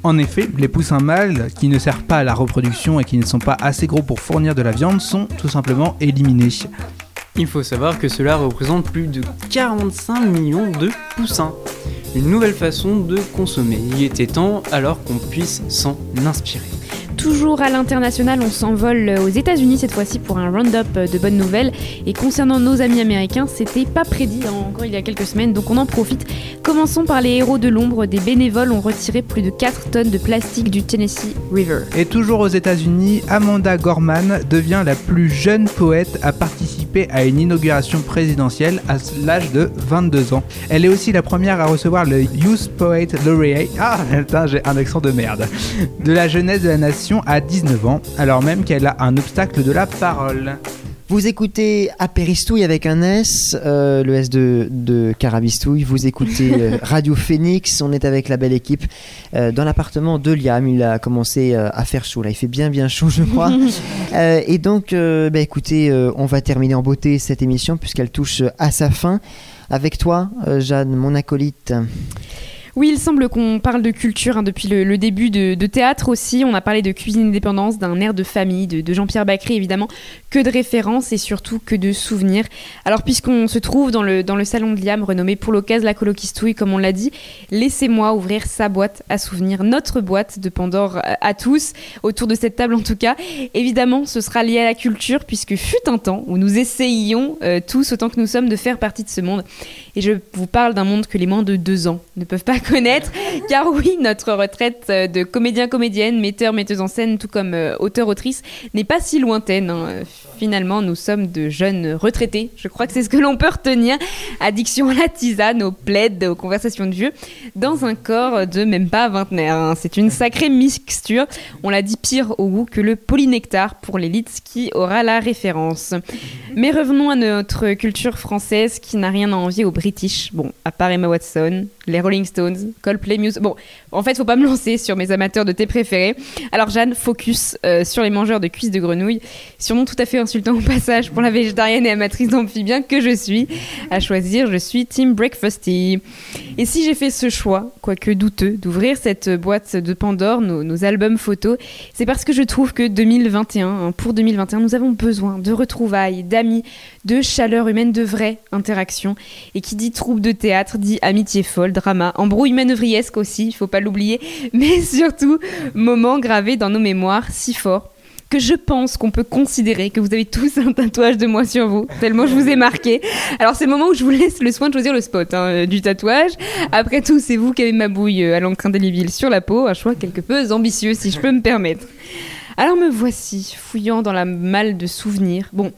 Speaker 3: En effet, les poussins mâles qui ne servent pas à la reproduction et qui ne sont pas assez gros pour fournir de la viande sont tout simplement éliminés.
Speaker 4: Il faut savoir que cela représente plus de 45 millions de poussins. Une nouvelle façon de consommer. Il était temps alors qu'on puisse s'en inspirer.
Speaker 2: Toujours à l'international, on s'envole aux États-Unis cette fois-ci pour un round-up de bonnes nouvelles. Et concernant nos amis américains, c'était pas prédit encore il y a quelques semaines, donc on en profite. Commençons par les héros de l'ombre. Des bénévoles ont retiré plus de 4 tonnes de plastique du Tennessee River.
Speaker 3: Et toujours aux États-Unis, Amanda Gorman devient la plus jeune poète à participer à une inauguration présidentielle à l'âge de 22 ans. Elle est aussi la première à recevoir le Youth Poet Laureate. Ah, j'ai un accent de merde. De la jeunesse de la nation à 19 ans, alors même qu'elle a un obstacle de la parole.
Speaker 1: Vous écoutez Apéristouille avec un S, euh, le S de, de Carabistouille. Vous écoutez euh, Radio Phoenix. On est avec la belle équipe euh, dans l'appartement de Liam. Il a commencé euh, à faire chaud. Là, il fait bien, bien chaud, je crois. Euh, et donc, euh, bah, écoutez, euh, on va terminer en beauté cette émission puisqu'elle touche à sa fin. Avec toi, euh, Jeanne, mon acolyte.
Speaker 2: Oui, il semble qu'on parle de culture hein, depuis le, début de, de théâtre aussi. On a parlé de cuisine indépendance, d'un air de famille, de, de Jean-Pierre Bacry évidemment, que de références et surtout que de souvenirs. Alors puisqu'on se trouve dans le, dans le salon de Liam, renommé pour l'occasion la colokistouille comme on l'a dit, laissez-moi ouvrir sa boîte à souvenirs, notre boîte de Pandore à, à tous, autour de cette table en tout cas. Évidemment, ce sera lié à la culture puisque fut un temps où nous essayions euh, tous autant que nous sommes de faire partie de ce monde. Et je vous parle d'un monde que les moins de deux ans ne peuvent pas connaître, car oui, notre retraite euh, de comédien-comédienne, metteur, metteuse en scène, tout comme euh, auteur-autrice, n'est pas si lointaine. hein. Finalement, nous sommes de jeunes retraités. Je crois que c'est ce que l'on peut retenir. Addiction à la tisane, aux plaides, aux conversations de vieux, dans un corps de même pas vingtenaire. hein. C'est une sacrée mixture. On l'a dit pire au goût que le polynectar pour l'élite qui aura la référence. Mais revenons à notre culture française qui n'a rien à envier aux British. Bon, à part Emma Watson, les Rolling Stones, Coldplay Muse. Bon, en fait, faut pas me lancer sur mes amateurs de thé préférés. Alors, Jeanne, focus euh, sur les mangeurs de cuisses de grenouille. Surnom tout à fait insultant au passage pour la végétarienne et amatrice d'amphibien que je suis. À choisir, je suis Team Breakfasty. Et si j'ai fait ce choix, quoique douteux, d'ouvrir cette boîte de Pandore, nos, albums photos, c'est parce que je trouve que 2021, hein, pour 2021, nous avons besoin de retrouvailles, d'amis, de chaleur humaine, de vraies interactions. Et qui dit troupe de théâtre dit amitié folle, drama, embrouille manœuvriesque aussi, il faut pas l'oublier, mais surtout moments gravés dans nos mémoires si forts que je pense qu'on peut considérer que vous avez tous un tatouage de moi sur vous, tellement je vous ai marqué. Alors c'est le moment où je vous laisse le soin de choisir le spot hein, du tatouage. Après tout, c'est vous qui avez ma bouille euh, à l'encre indélébile sur la peau, un choix quelque peu ambitieux si je peux me permettre. Alors me voici, fouillant dans la malle de souvenirs. Bon,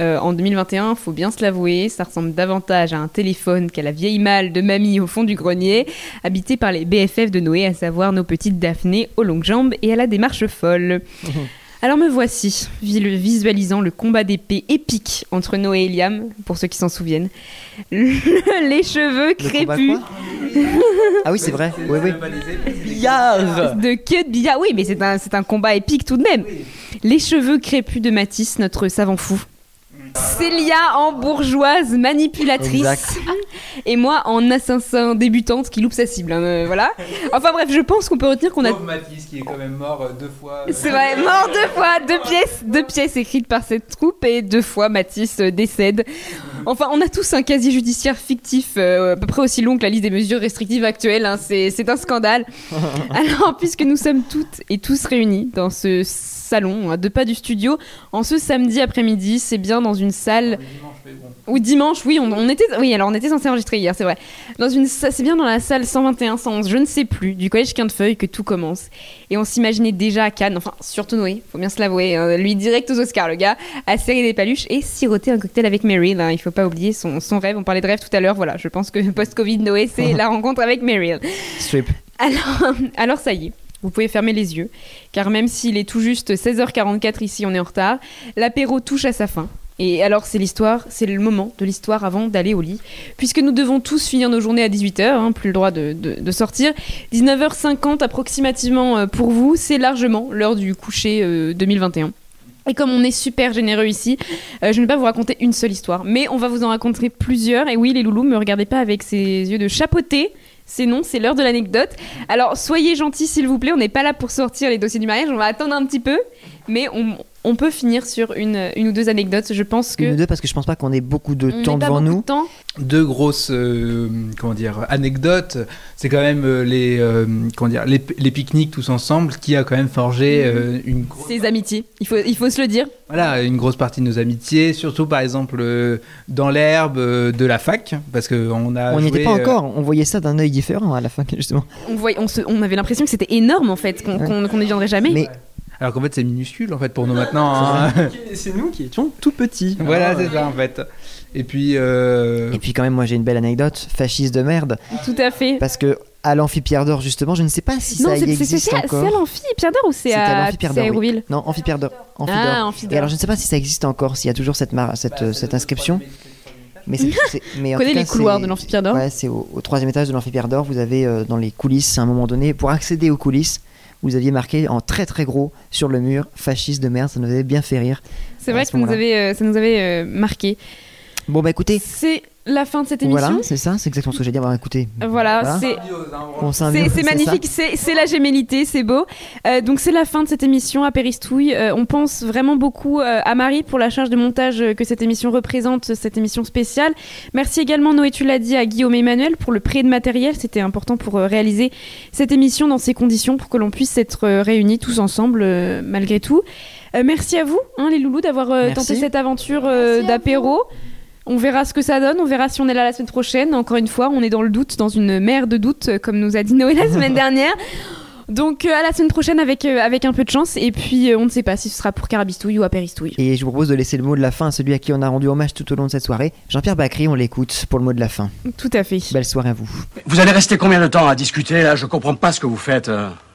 Speaker 2: euh, en 2021, faut bien se l'avouer, ça ressemble davantage à un téléphone qu'à la vieille malle de mamie au fond du grenier, habitée par les BFF de Noé, à savoir nos petites Daphné aux longues jambes et à la démarche folle. Alors me voici, vi- visualisant le combat d'épée épique entre Noé et Liam, pour ceux qui s'en souviennent. les cheveux crépus.
Speaker 1: Ah oui, c'est vrai. Oui, oui.
Speaker 2: Billard De queue de billard. Oui, mais c'est un, c'est un combat épique tout de même. Les cheveux crépus de Matisse, notre savant fou. Célia en bourgeoise manipulatrice.
Speaker 1: Exact.
Speaker 2: Et moi en assassin débutante qui loupe sa cible. hein, euh, voilà. Enfin bref, je pense qu'on peut retenir qu'on a.
Speaker 3: Pauvre Mathis qui est quand même mort euh, deux fois.
Speaker 2: C'est vrai, mort deux fois, deux pièces, deux pièces écrites par cette troupe et deux fois Matisse euh, décède. Enfin, on a tous un casier judiciaire fictif euh, à peu près aussi long que la liste des mesures restrictives actuelles. hein. C'est c'est un scandale. Alors, puisque nous sommes toutes et tous réunis dans ce salon, à deux pas du studio, en ce samedi après-midi, c'est bien dans une salle. Ou dimanche, oui, on, on était, oui, alors on était censé enregistrer hier, c'est vrai. Dans une, c'est bien dans la salle 121, 111, je ne sais plus, du collège Quintefeuille que tout commence. Et on s'imaginait déjà à Cannes, enfin surtout Noé, faut bien se l'avouer, hein, lui direct aux Oscars, le gars, à serrer des paluches et siroter un cocktail avec Meryl. hein, il faut pas oublier son, son rêve. On parlait de rêve tout à l'heure, voilà. Je pense que post-Covid, Noé, c'est la rencontre avec Meryl.
Speaker 1: Strip.
Speaker 2: Alors, alors ça y est. Vous pouvez fermer les yeux, car même s'il est tout juste 16h44 ici, on est en retard, l'apéro touche à sa fin. Et alors c'est l'histoire, c'est le moment de l'histoire avant d'aller au lit, puisque nous devons tous finir nos journées à 18h, hein, plus le droit de, de- de sortir. 19h50 approximativement euh, pour vous, c'est largement l'heure du coucher euh, 2021. Et comme on est super généreux ici, euh, je ne vais pas vous raconter une seule histoire, mais on va vous en raconter plusieurs. Et oui, les loulous, me regardez pas avec ces yeux de chapeauté. C'est non, c'est l'heure de l'anecdote. Alors soyez gentils s'il vous plaît, on n'est pas là pour sortir les dossiers du mariage, on va attendre un petit peu, mais on, on peut finir sur une, une ou deux anecdotes. Je pense que
Speaker 1: Une ou deux, parce que je pense pas qu'on ait beaucoup de
Speaker 2: on
Speaker 1: temps
Speaker 2: pas
Speaker 1: devant
Speaker 2: beaucoup
Speaker 1: nous.
Speaker 2: de temps.
Speaker 3: Deux grosses euh, comment dire anecdotes. C'est quand même euh, les euh, comment dire les, les pique-niques tous ensemble qui a quand même forgé euh, une gro-
Speaker 2: Ces amitiés, il faut, il faut se le dire.
Speaker 3: voilà une grosse partie de nos amitiés, surtout par exemple dans l'herbe de la fac parce que on a
Speaker 1: On n'y était pas
Speaker 3: euh,
Speaker 1: encore, on voyait ça d'un œil différent à la fin, justement.
Speaker 2: On, voyait, on, se- on avait l'impression que c'était énorme en fait, qu'on qu'on- qu'on n'y viendrait jamais.
Speaker 3: Alors qu'en fait c'est minuscule en fait pour nous maintenant. hein.
Speaker 4: C'est nous qui étions tout petits.
Speaker 3: voilà c'est ça en fait. Et puis euh,
Speaker 1: Et puis quand même, moi j'ai une belle anecdote, fasciste de merde.
Speaker 2: Tout à fait.
Speaker 1: Parce que à l'amphi Pierre d'Or, justement, je ne sais pas si
Speaker 2: non,
Speaker 1: ça y existe
Speaker 2: c'est à-
Speaker 1: encore.
Speaker 2: c'est à l'amphi Pierre d'Or ou c'est
Speaker 1: à
Speaker 2: à,
Speaker 1: Pierre d'Or, oui.
Speaker 2: Hérouville
Speaker 1: Non, amphi Pierre d'Or.
Speaker 2: Ah,
Speaker 1: Et
Speaker 2: d'Or.
Speaker 1: alors je ne sais pas si ça existe encore, s'il y a toujours cette, mar- cette, cette inscription. Mais c'est, mais en
Speaker 2: connaît les couloirs de l'amphi Pierre d'Or
Speaker 1: Ouais, c'est au, au troisième étage de l'amphi Pierre d'Or. Vous avez euh, dans les coulisses, à un moment donné, pour accéder aux coulisses, vous aviez marqué en très très gros sur le mur fasciste de merde. Ça nous avait bien fait rire.
Speaker 2: C'est vrai que ça nous avait, euh, ça nous avait euh, marqué.
Speaker 1: Bon bah écoutez,
Speaker 2: C'est la fin de cette émission.
Speaker 1: voilà, c'est ça, c'est exactement ce que j'ai dit. Bon, écoutez,
Speaker 2: Voilà, c'est
Speaker 1: on
Speaker 2: c'est magnifique, c'est c'est la gémellité, c'est beau. Euh, donc c'est la fin de cette émission à Péristouille. Euh, on pense vraiment beaucoup euh, à Marie pour la charge de montage que cette émission représente, cette émission spéciale. Merci également Noé, tu l'as dit, à Guillaume et Emmanuel pour le prêt de matériel. C'était important pour euh, réaliser cette émission dans ces conditions pour que l'on puisse être euh, réunis tous ensemble euh, malgré tout. Euh, merci à vous, hein, les loulous, d'avoir euh, tenté cette aventure euh, d'apéro. On verra ce que ça donne, on verra si on est là la semaine prochaine. Encore une fois, on est dans le doute, dans une mer de doute, euh, comme nous a dit Noé la semaine dernière. Donc euh, à la semaine prochaine avec, euh, avec un peu de chance. Et puis euh, on ne sait pas si ce sera pour Carabistouille ou à Péristouille.
Speaker 1: Et je vous propose de laisser le mot de la fin à celui à qui on a rendu hommage tout au long de cette soirée. Jean-Pierre Bacry, on l'écoute pour le mot de la fin.
Speaker 2: Tout à fait.
Speaker 1: Belle soirée à vous.
Speaker 7: Vous allez rester combien de temps à discuter là? Je comprends pas ce que vous faites. euh.